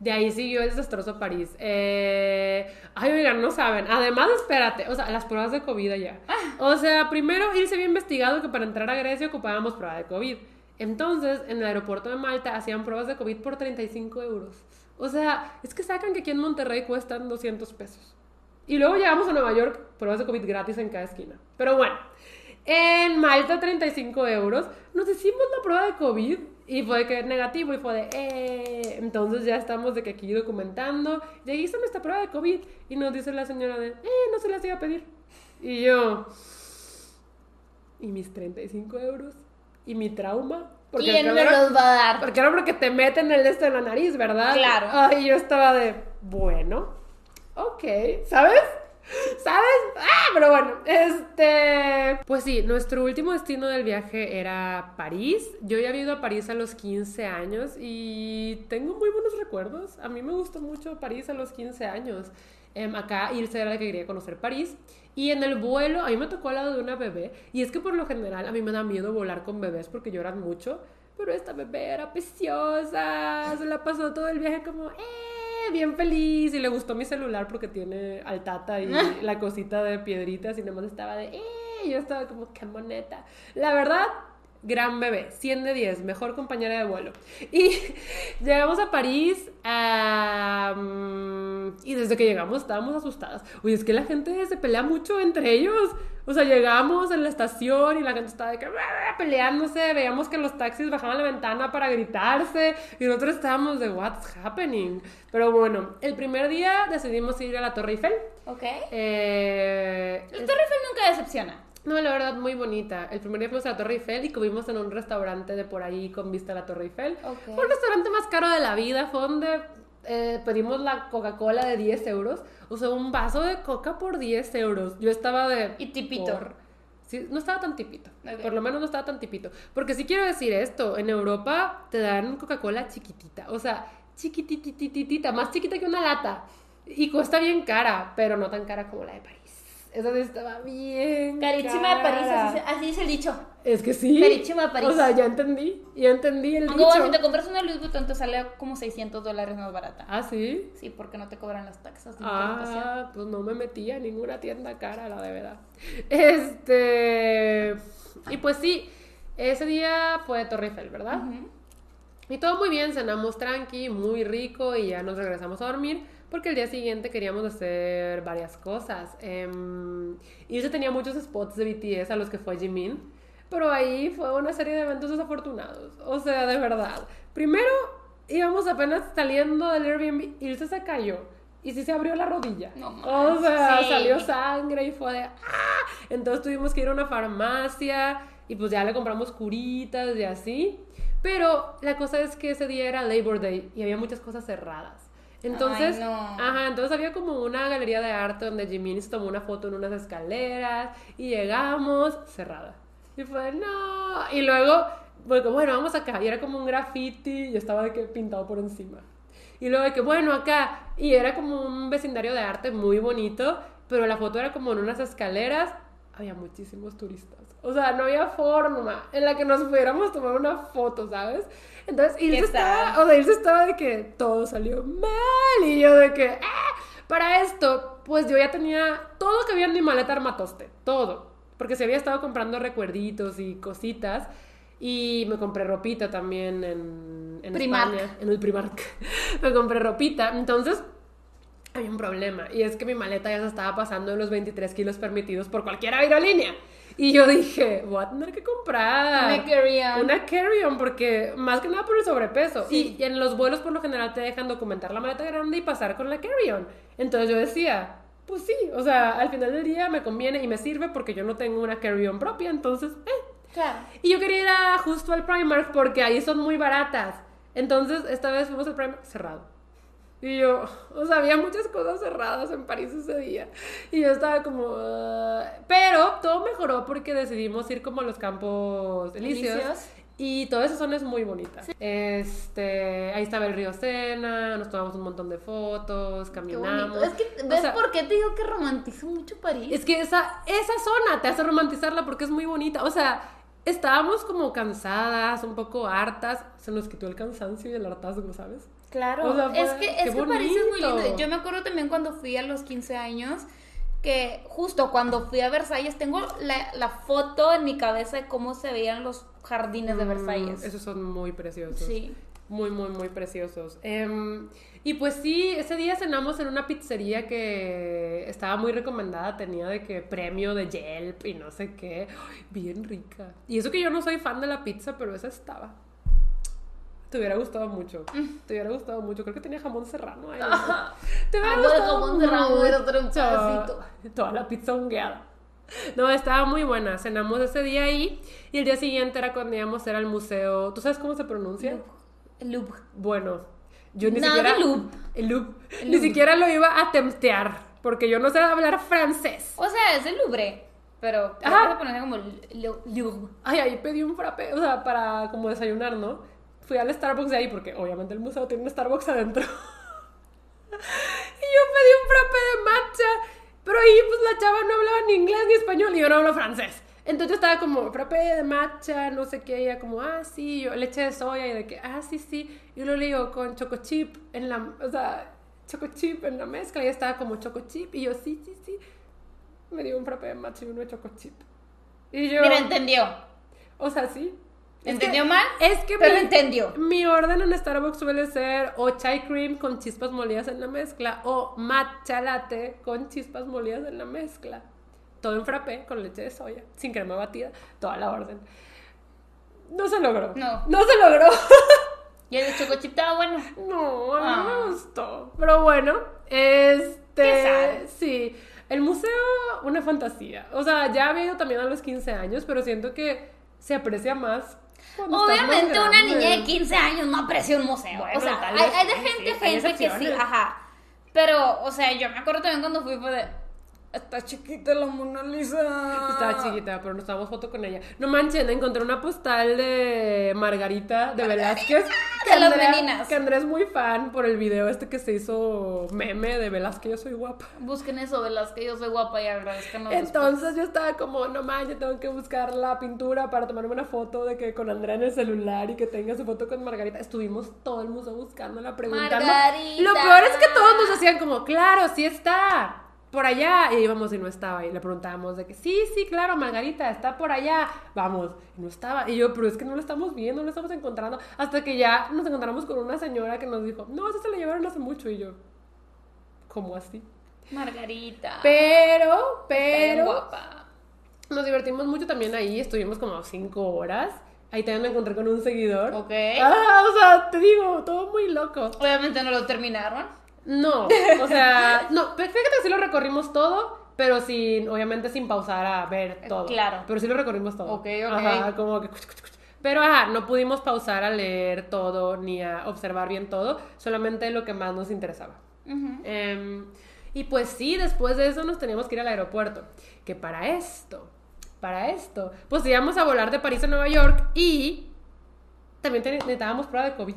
De ahí siguió el desastroso París. Eh... Ay, oigan, no saben. Además, espérate, o sea, las pruebas de COVID allá. O sea, primero irse había investigado que para entrar a Grecia ocupábamos prueba de COVID. Entonces, en el aeropuerto de Malta hacían pruebas de COVID por 35 euros. O sea, es que sacan que aquí en Monterrey cuestan 200 pesos. Y luego llegamos a Nueva York, pruebas de COVID gratis en cada esquina. Pero bueno, en Malta 35 euros. Nos hicimos la prueba de COVID y fue que negativo y fue de, eh. Entonces ya estamos de que aquí documentando. Ya hice esta prueba de COVID y nos dice la señora de, eh, no se las iba a pedir. Y yo, ¿y mis 35 euros? ¿Y mi trauma? ¿Quién el me los va a dar? porque era porque te meten el este en la nariz, ¿verdad? Claro. Ay, yo estaba de, bueno, ok, ¿sabes? ¿Sabes? Ah, pero bueno, este... Pues sí, nuestro último destino del viaje era París. Yo ya había ido a París a los 15 años y tengo muy buenos recuerdos. A mí me gustó mucho París a los 15 años. Em, acá Ilse era la que quería conocer París. Y en el vuelo, a mí me tocó al lado de una bebé. Y es que por lo general a mí me da miedo volar con bebés porque lloran mucho. Pero esta bebé era preciosa. Se la pasó todo el viaje como, eh, bien feliz. Y le gustó mi celular porque tiene altata y la cosita de piedritas. Y nomás estaba de, eh. Yo estaba como, qué moneta. La verdad, gran bebé. 100 de 10. Mejor compañera de vuelo. Y llegamos a París. am, y desde que llegamos estábamos asustadas. Oye, es que la gente se pelea mucho entre ellos. O sea, llegamos en la estación y la gente estaba de que peleándose. Veíamos que los taxis bajaban la ventana para gritarse. Y nosotros estábamos de, what's happening? Pero bueno, el primer día decidimos ir a la Torre Eiffel. Ok. Eh, El Torre Eiffel nunca decepciona. No, la verdad, muy bonita. El primer día fuimos a la Torre Eiffel y comimos en un restaurante de por ahí con vista a la Torre Eiffel. Ok. Fue el restaurante más caro de la vida. Fue donde eh, pedimos la Coca-Cola de 10 euros. O sea, un vaso de coca por 10 euros. Yo estaba de... Y tipito. por- Sí, no estaba tan tipito. Ok. Por lo menos no estaba tan tipito. Porque sí quiero decir esto. En Europa te dan Coca-Cola chiquitita. O sea, chiquititititita. Más chiquita que una lata. Y cuesta bien cara, pero no tan cara como la de París. Esa sí estaba bien Carísima de París, así, así es el dicho. Es que sí. Carísima de París. O sea, ya entendí. Ya entendí el dicho. si te compras una Louis Vuitton te sale como 600 dólares más barata. Ah, sí. Sí, porque no te cobran las taxas de. Ah, pues no me metí a ninguna tienda cara, la de verdad. Este. Y pues sí, ese día fue Torre Eiffel, ¿verdad? Y todo muy bien, cenamos tranqui, muy rico y ya nos regresamos a dormir porque el día siguiente queríamos hacer varias cosas. Eh, y yo tenía muchos spots de BTS a los que fue Jimin, pero ahí fue una serie de eventos desafortunados. O sea, de verdad. Primero íbamos apenas saliendo del Airbnb y Ilse se cayó. Y sí se abrió la rodilla. No o sea, sí. salió sangre y fue de ¡ah! Entonces tuvimos que ir a una farmacia y pues ya le compramos curitas y así. Pero la cosa es que ese día era Labor Day y había muchas cosas cerradas. Entonces, Ay, no. ajá, entonces había como una galería de arte donde Jimin se tomó una foto en unas escaleras y llegamos cerrada. Y fue, no. Y luego porque bueno, vamos acá. Y era como un graffiti y estaba de que pintado por encima. Y luego de que, bueno, acá. Y era como un vecindario de arte muy bonito, pero la foto era como en unas escaleras. Había muchísimos turistas. O sea, no había forma en la que nos pudiéramos tomar una foto, ¿sabes? Entonces, Ilse estaba, o sea, Ilse estaba de que todo salió mal. Y yo de que, ¡ah! Para esto, pues yo ya tenía todo que había en mi maleta armatoste. Todo. Porque se había estado comprando recuerditos y cositas. Y me compré ropita también en, en Primark. España, en el Primark. me compré ropita. Entonces, había un problema. Y es que mi maleta ya se estaba pasando en los 23 kilos permitidos por cualquier aerolínea. Y yo dije, voy a tener que comprar Una carry-on. una carry-on porque más que nada por el sobrepeso. Sí. Y en los vuelos por lo general te dejan documentar la maleta grande y pasar con la carry-on. Entonces yo decía, pues sí, o sea, al final del día me conviene y me sirve porque yo no tengo una carry-on propia, entonces, eh. Claro. Y yo quería ir a- justo al Primark porque ahí son muy baratas. Entonces, esta vez fuimos al Primark cerrado. Y yo, o sea, había muchas cosas cerradas en París ese día. Y yo estaba como... "Ah". Pero todo mejoró porque decidimos ir como a los campos elíseos. Elíseos. Y toda esa zona es muy bonita. Este, ahí estaba el río Sena, nos tomamos un montón de fotos, caminamos. Es que, O ¿ves sea, por qué te digo que romantizo mucho París? es que esa, esa zona te hace romantizarla porque es muy bonita. O sea, estábamos como cansadas, un poco hartas. Se nos quitó el cansancio y el hartazgo, ¿sabes? Claro, O sea, fue- es que, es que París es muy lindo. Yo me acuerdo también cuando fui a los 15 años, que justo cuando fui a Versalles, tengo la, la foto en mi cabeza de cómo se veían los jardines de Versalles. Mm, esos son muy preciosos. Sí. Muy, muy, muy preciosos. Em, y pues sí, ese día cenamos en una pizzería que estaba muy recomendada, tenía de que premio de Yelp y no sé qué. Ay, bien rica. Y eso que yo no soy fan de la pizza, pero esa estaba. Te hubiera gustado mucho. Mm. Te hubiera gustado mucho. Creo que tenía jamón serrano. ahí. Ajá. Te hubiera Algo de gustado jamón serrano, hubiera otro pedacito. Toda la pizza hongueada. No, estaba muy buena. Cenamos ese día ahí y el día siguiente era cuando íbamos a ir al museo. ¿Tú sabes cómo se pronuncia? Louvre. Bueno, yo ni Nada siquiera. Louvre. El Louvre. El Ni siquiera lo iba a temptear porque yo no sé hablar francés. O sea, es el Louvre, pero Ajá. se pronuncia como Louvre. Ay, ahí pedí un frappé, o sea, para como desayunar, ¿no? Fui al Starbucks de ahí porque obviamente el museo tiene un Starbucks adentro. y yo pedí un frappé de matcha, pero ahí pues la chava no hablaba ni inglés ni español y yo no hablo francés. Entonces yo estaba como, frappé de matcha, no sé qué, y ella como, ah, sí, yo, leche de soya, y de que, ah, sí, sí. Y lo digo con choco chip en la, o sea, choco chip en la mezcla, y ella estaba como choco chip, y yo, sí, sí, sí. Me dio un frappé de matcha y uno de choco chip. Y yo, Mira, entendió. o sea, sí. ¿Entendió que- mal? Es que Pero mi, entendió. mi orden en Starbucks suele ser o chai cream con chispas molidas en la mezcla o matcha latte con chispas molidas en la mezcla. Todo en frappé con leche de soya, sin crema batida, toda la orden. No se logró. No. No se logró. Y el choco chip estaba bueno. No, Ah. no me gustó. Pero bueno, este. Qué. Sí. El museo, una fantasía. O sea, ya había ido también a los 15 años, pero siento que se aprecia más. Cuando Obviamente una niña de 15 años no aprecia un museo. Bueno, o sea, hay, hay de gente, gente que sí, ajá. Pero, o sea, yo me acuerdo también cuando fui fue de... Está chiquita la Mona Lisa. Estaba chiquita, pero nos tomamos foto con ella. No manchen, encontré una postal de Margarita de Velázquez. de las Andrea- meninas. Que Andrés es muy fan por el video este que se hizo meme de Velázquez, yo soy guapa. Busquen eso que yo soy guapa y agradezcanos. Entonces yo estaba como, no manches, tengo que buscar la pintura para tomarme una foto de que con Andrea en el celular y que tenga su foto con Margarita. Estuvimos todo el museo buscándola, preguntando. Margarita. Lo peor es que todos nos decían como, claro, sí está. Por allá, y íbamos y no estaba, y le preguntábamos de que sí, sí, claro, Margarita, está por allá, vamos, y no estaba, y yo, pero es que no lo estamos viendo, no lo estamos encontrando, hasta que ya nos encontramos con una señora que nos dijo, no, eso se la llevaron hace mucho, y yo, ¿cómo así? Margarita. Pero, pero, guapa. nos divertimos mucho también ahí, estuvimos como cinco horas. Ahí también me encontré con un seguidor. Ok. Ah, o sea, te digo, todo muy loco. Obviamente no lo terminaron. No, o sea, no, fíjate que sí lo recorrimos todo, pero sin, obviamente sin pausar a ver todo. claro. Pero sí lo recorrimos todo. Ok, ok. Ajá, como que... Pero ajá, no pudimos pausar a leer todo ni a observar bien todo, solamente lo que más nos interesaba. Em, y pues sí, después de eso nos teníamos que ir al aeropuerto. Que para esto, para esto, pues íbamos a volar de París a Nueva York y también necesitábamos prueba de COVID.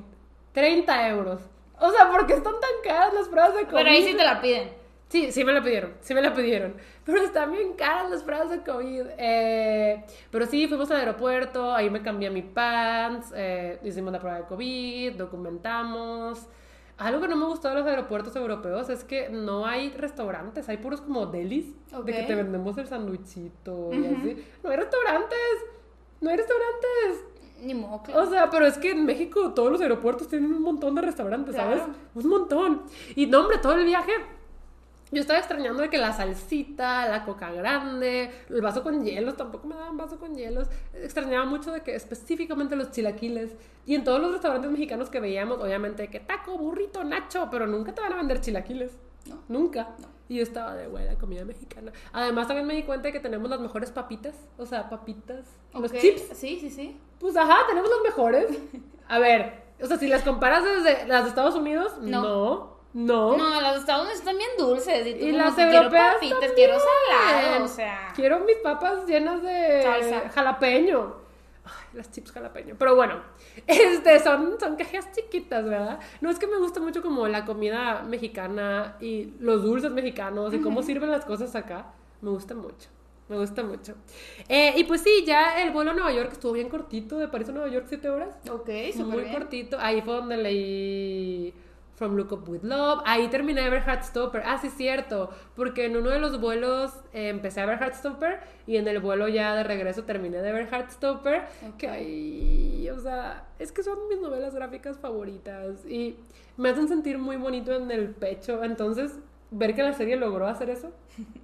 30 euros. O sea, ¿por qué están tan caras las pruebas de COVID? Pero ahí sí te la piden. Sí, sí me la pidieron, sí me la pidieron. Pero están bien caras las pruebas de COVID. Eh, pero sí, fuimos al aeropuerto, ahí me cambié mi pants, eh, hicimos la prueba de COVID, documentamos. Algo que no me gustó de los aeropuertos europeos es que no hay restaurantes, hay puros como delis, de que te vendemos el sanduichito y así. No hay restaurantes, no hay restaurantes. Ni modo, claro. O sea, pero es que en México todos los aeropuertos tienen un montón de restaurantes, ¿sabes? Claro. Un montón. Y no, hombre, todo el viaje yo estaba extrañando de que la salsita, la coca grande, el vaso con hielos, tampoco me daban vaso con hielos. Extrañaba mucho de que específicamente los chilaquiles. Y en todos los restaurantes mexicanos que veíamos, obviamente, que taco, burrito, nacho, pero nunca te van a vender chilaquiles. No. Nunca. Y yo estaba de buena comida mexicana. Además, también me di cuenta de que tenemos las mejores papitas. O sea, papitas. Los Ok. chips. Sí, sí, sí. Pues ajá, tenemos los mejores. A ver, o sea, si las comparas desde las de Estados Unidos, No. no, no. No, las de Estados Unidos están bien dulces. Y, tú Y como las europeas Quiero papitas, también. quiero salado, o sea. Quiero mis papas llenas de Salsa. jalapeño. Ay, las chips jalapeño. Pero bueno, este, son, son cajas chiquitas, ¿verdad? No es que me gusta mucho como la comida mexicana y los dulces mexicanos y cómo sirven las cosas acá. Me gusta mucho. Me gusta mucho. Eh, y pues sí, ya el vuelo a Nueva York estuvo bien cortito, de París a Nueva York, siete horas. Ok, Muy súper bien. cortito. Ahí fue donde leí From Look Up With Love. Ahí terminé de ver Heartstopper. Ah, sí, cierto. Porque en uno de los vuelos eh, empecé a ver Heartstopper y en el vuelo ya de regreso terminé de ver Heartstopper. Que ahí, o sea, es que son mis novelas gráficas favoritas y me hacen sentir muy bonito en el pecho. Entonces, ver que la serie logró hacer eso.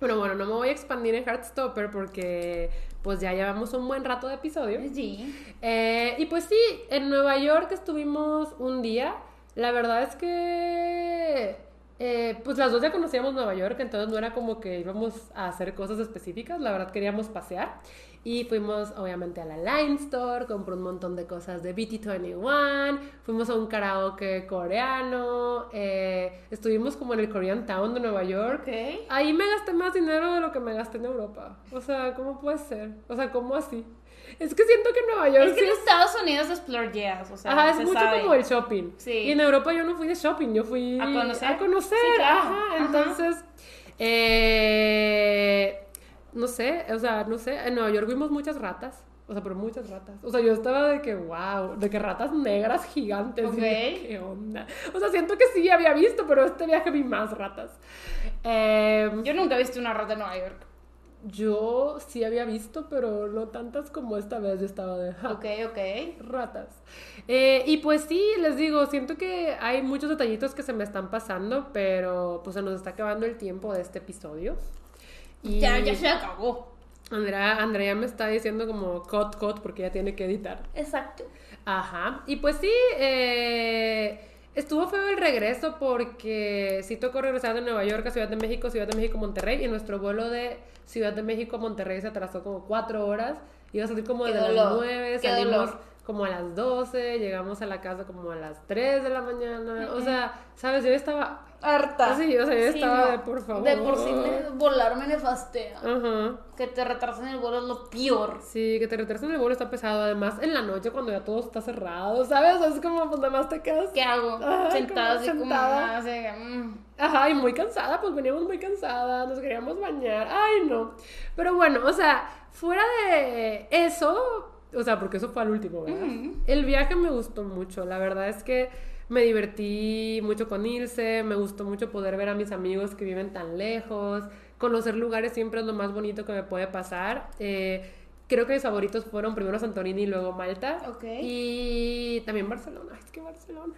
Pero bueno, no me voy a expandir en Heartstopper porque pues ya llevamos un buen rato de episodio. Sí. Eh, y pues sí, en Nueva York estuvimos un día. La verdad es que, eh, pues las dos ya conocíamos Nueva York, entonces no era como que íbamos a hacer cosas específicas, la verdad queríamos pasear. Y fuimos obviamente a la Line Store, compré un montón de cosas de BT21, fuimos a un karaoke coreano, eh, estuvimos como en el Korean Town de Nueva York. Ahí me gasté más dinero de lo que me gasté en Europa. O sea, ¿cómo puede ser? O sea, ¿cómo así? Es que siento que en Nueva York Es que sí en es- Estados Unidos es plurgeas, o sea, Ajá, es se mucho sabe. como el shopping. Sí. Y en Europa yo no fui de shopping, yo fui A conocer. A conocer, Sí, claro. ajá. Ajá. Entonces, eh, no sé, o sea, no sé, en Nueva York vimos muchas ratas. O sea, pero muchas ratas. O sea, yo estaba de que, wow, de que ratas negras gigantes. y de, Ok. ¿Qué onda? O sea, siento que sí había visto, pero este viaje vi más ratas. Eh, Yo nunca he visto una rata en Nueva York. Yo sí había visto, pero no tantas como esta vez. Yo estaba de, "Ja, Ok, ok. ratas. Eh, y pues sí, les digo, siento que hay muchos detallitos que se me están pasando, pero pues se nos está acabando el tiempo de este episodio. Y Ya, ya se acabó. Andrea, Andrea me está diciendo como cut, cut, porque ella tiene que editar. Exacto. Ajá. Y pues sí, eh, estuvo feo el regreso porque sí tocó regresar de Nueva York a Ciudad de México, Ciudad de México, Monterrey. Y nuestro vuelo de Ciudad de México a Monterrey se atrasó como cuatro horas. Iba a salir como de las nueve, salimos dolor. Como a las 12, llegamos a la casa como a las 3 de la mañana. O sea, ¿sabes? Yo estaba... Harta. Sí, o sea, yo Sí, estaba no. de, por favor. De por sí me, volar me nefastea. Ajá. Que te retrasen el vuelo es lo peor. Sí, que te retrasen el vuelo está pesado. Además, en la noche cuando ya todo está cerrado, ¿sabes? Es como, pues nada más te quedas. ¿Qué hago? Ay, sentada como así sentada. eh, mm. Ajá, y muy cansada, pues veníamos muy cansadas, nos queríamos bañar. Ay, no. Pero bueno, o sea, fuera de eso, o sea, porque eso fue al último, ¿verdad? El viaje me gustó mucho. La verdad es que me divertí mucho con Ilse, me gustó mucho poder ver a mis amigos que viven tan lejos. Conocer lugares siempre es lo más bonito que me puede pasar. Eh, creo que mis favoritos fueron primero Santorini y luego Malta. Ok. Y también Barcelona. Ay, Es que Barcelona.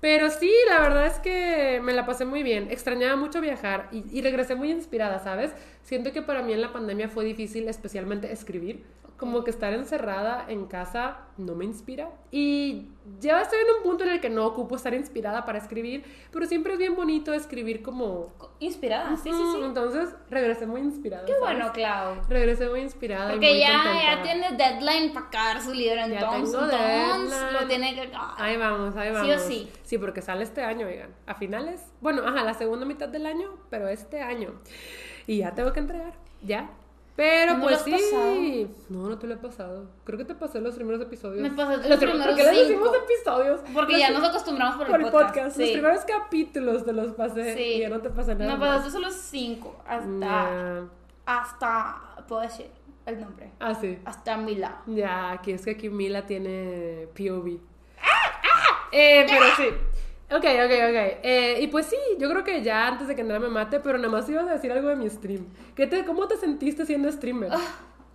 Pero sí, la verdad es que me la pasé muy bien. Extrañaba mucho viajar y, y regresé muy inspirada, ¿sabes? Siento que para mí en la pandemia fue difícil, especialmente escribir. Como que estar encerrada en casa no me inspira. Y ya estoy en un punto en el que no ocupo estar inspirada para escribir, pero siempre es bien bonito escribir como... Inspirada, sí, sí, sí. Entonces regresé muy inspirada. Qué ¿sabes? bueno, Clau. Regresé muy inspirada. y Porque muy ya, ya tiene deadline para acabar su libro, Ya entonces, tengo entonces lo tiene que acabar. Ahí vamos, ahí Sí vamos. o sí. Sí, porque sale este año, oigan. A finales. Bueno, ajá, la segunda mitad del año, pero este año. Y ya tengo que entregar, ya. Pero ¿No pues sí. pasado? No, no te lo he pasado. Creo que te pasé los primeros episodios. Me pasaste Los los prim- primeros ¿Por qué les decimos episodios? Porque Los ya nos acostumbramos por, por el podcast. Los sí. primeros capítulos te los pasé Sí. y ya no te pasé nada. Más. pasaste solo cinco. Hasta. Ya. Hasta. Puedo decir el nombre. Ah, sí. Hasta Mila. Ya, aquí es que aquí Mila tiene POV. Eh, pero sí. Ok, ok, ok. Eh, y pues sí, yo creo que ya antes de que nada me mate, pero nada más ibas a decir algo de mi stream. ¿Qué te, ¿Cómo te sentiste siendo streamer?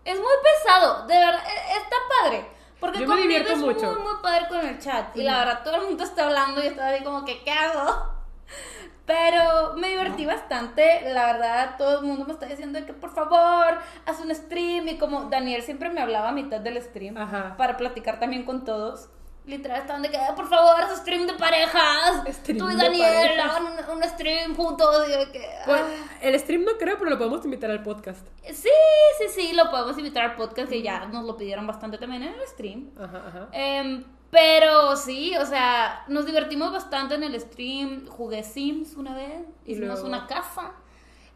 Es muy pesado, de verdad, e- está padre. Porque Yo me divierto es mucho. muy, muy padre con el chat. Y la verdad, todo el mundo está hablando y estaba así como que, ¿qué hago? Pero me divertí bastante, la verdad, todo el mundo me está diciendo que por favor, haz un stream. Y como Daniel siempre me hablaba a mitad del stream Ajá. para platicar también con todos. Literal, estaban de que, por favor, stream de parejas. Stream Tú y Daniel hagan un, un stream juntos. Y que, Pues, ah. el stream no creo, pero lo podemos invitar al podcast. Sí, sí, sí, lo podemos invitar al podcast que ya nos lo pidieron bastante también en el stream. Ajá, ajá. Em, pero sí, o sea, nos divertimos bastante en el stream. Jugué Sims una vez, hicimos luego- una casa.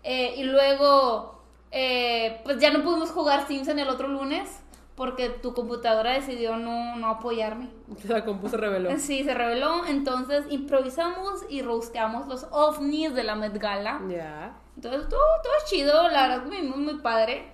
eh, y luego, eh, pues ya no pudimos jugar Sims en el otro lunes porque tu computadora decidió no, no apoyarme. La compu se reveló. Sí, se reveló. Entonces improvisamos y rosteamos los ovnis de la Met Gala. Ya. Entonces todo, todo chido, la verdad muy, muy, padre.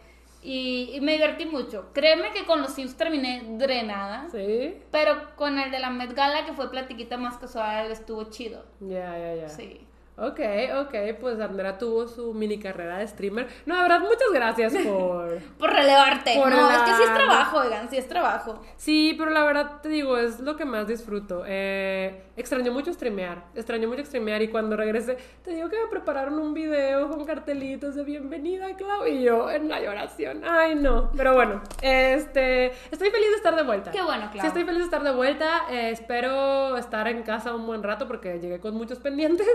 Y, y me divertí mucho. Créeme que con los Sims terminé drenada. Sí. Pero con el de la Met Gala, que fue platiquita más casual, estuvo chido. Ya, ya, ya. Sí. Ok, ok, pues Andrea tuvo su mini carrera de streamer. No, de verdad, muchas gracias por... Por relevarte. Por no, la- es que sí es trabajo, oigan, sí es trabajo. Sí, pero la verdad te digo, es lo que más disfruto. Eh, extraño mucho streamear, extraño mucho streamear y cuando regrese, te digo que me prepararon un video con cartelitos de bienvenida, Clau, y yo en la lloración. Ay, no. Pero bueno, este, estoy feliz de estar de vuelta. Qué bueno, Clau. Sí, estoy feliz de estar de vuelta. Eh, espero estar en casa un buen rato porque llegué con muchos pendientes.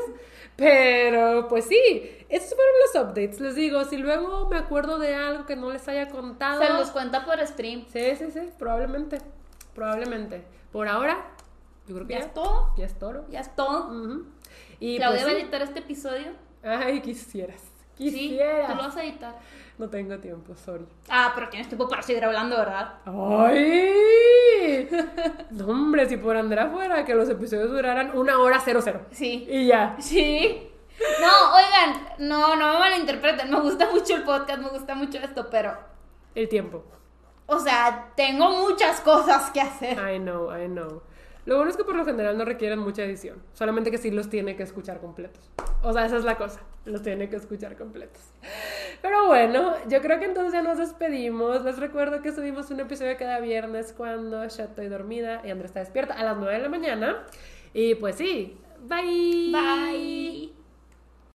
Pero, pues sí, estos fueron los updates. Les digo, si luego me acuerdo de algo que no les haya contado. Se los cuenta por stream. Sí, sí, sí, probablemente. Probablemente. Por ahora, yo creo que Ya ya, es todo. ya es toro. Ya es todo. Ujú. Y Claudia pues, va a sí. editar este episodio. Ay, quisieras. Sí, Quisieras. tú lo vas a editar. No tengo tiempo, sorry. Ah, pero tienes tiempo para seguir hablando, ¿verdad? ¡Ay! no, hombre, si por Andrea fuera que los episodios duraran una hora cero cero. Sí. Y ya. Sí. No, oigan, no, no me malinterpreten. Me gusta mucho el podcast, me gusta mucho esto, pero, El tiempo. o sea, tengo muchas cosas que hacer. I know, I know. Lo bueno es que por lo general no requieren mucha edición. Solamente que sí los tiene que escuchar completos. O sea, esa es la cosa. Los tiene que escuchar completos. Pero bueno, yo creo que entonces ya nos despedimos. Les recuerdo que subimos un episodio cada viernes cuando ya estoy dormida y Andrea está despierta a las 9 de la mañana. Y pues sí, bye. Bye.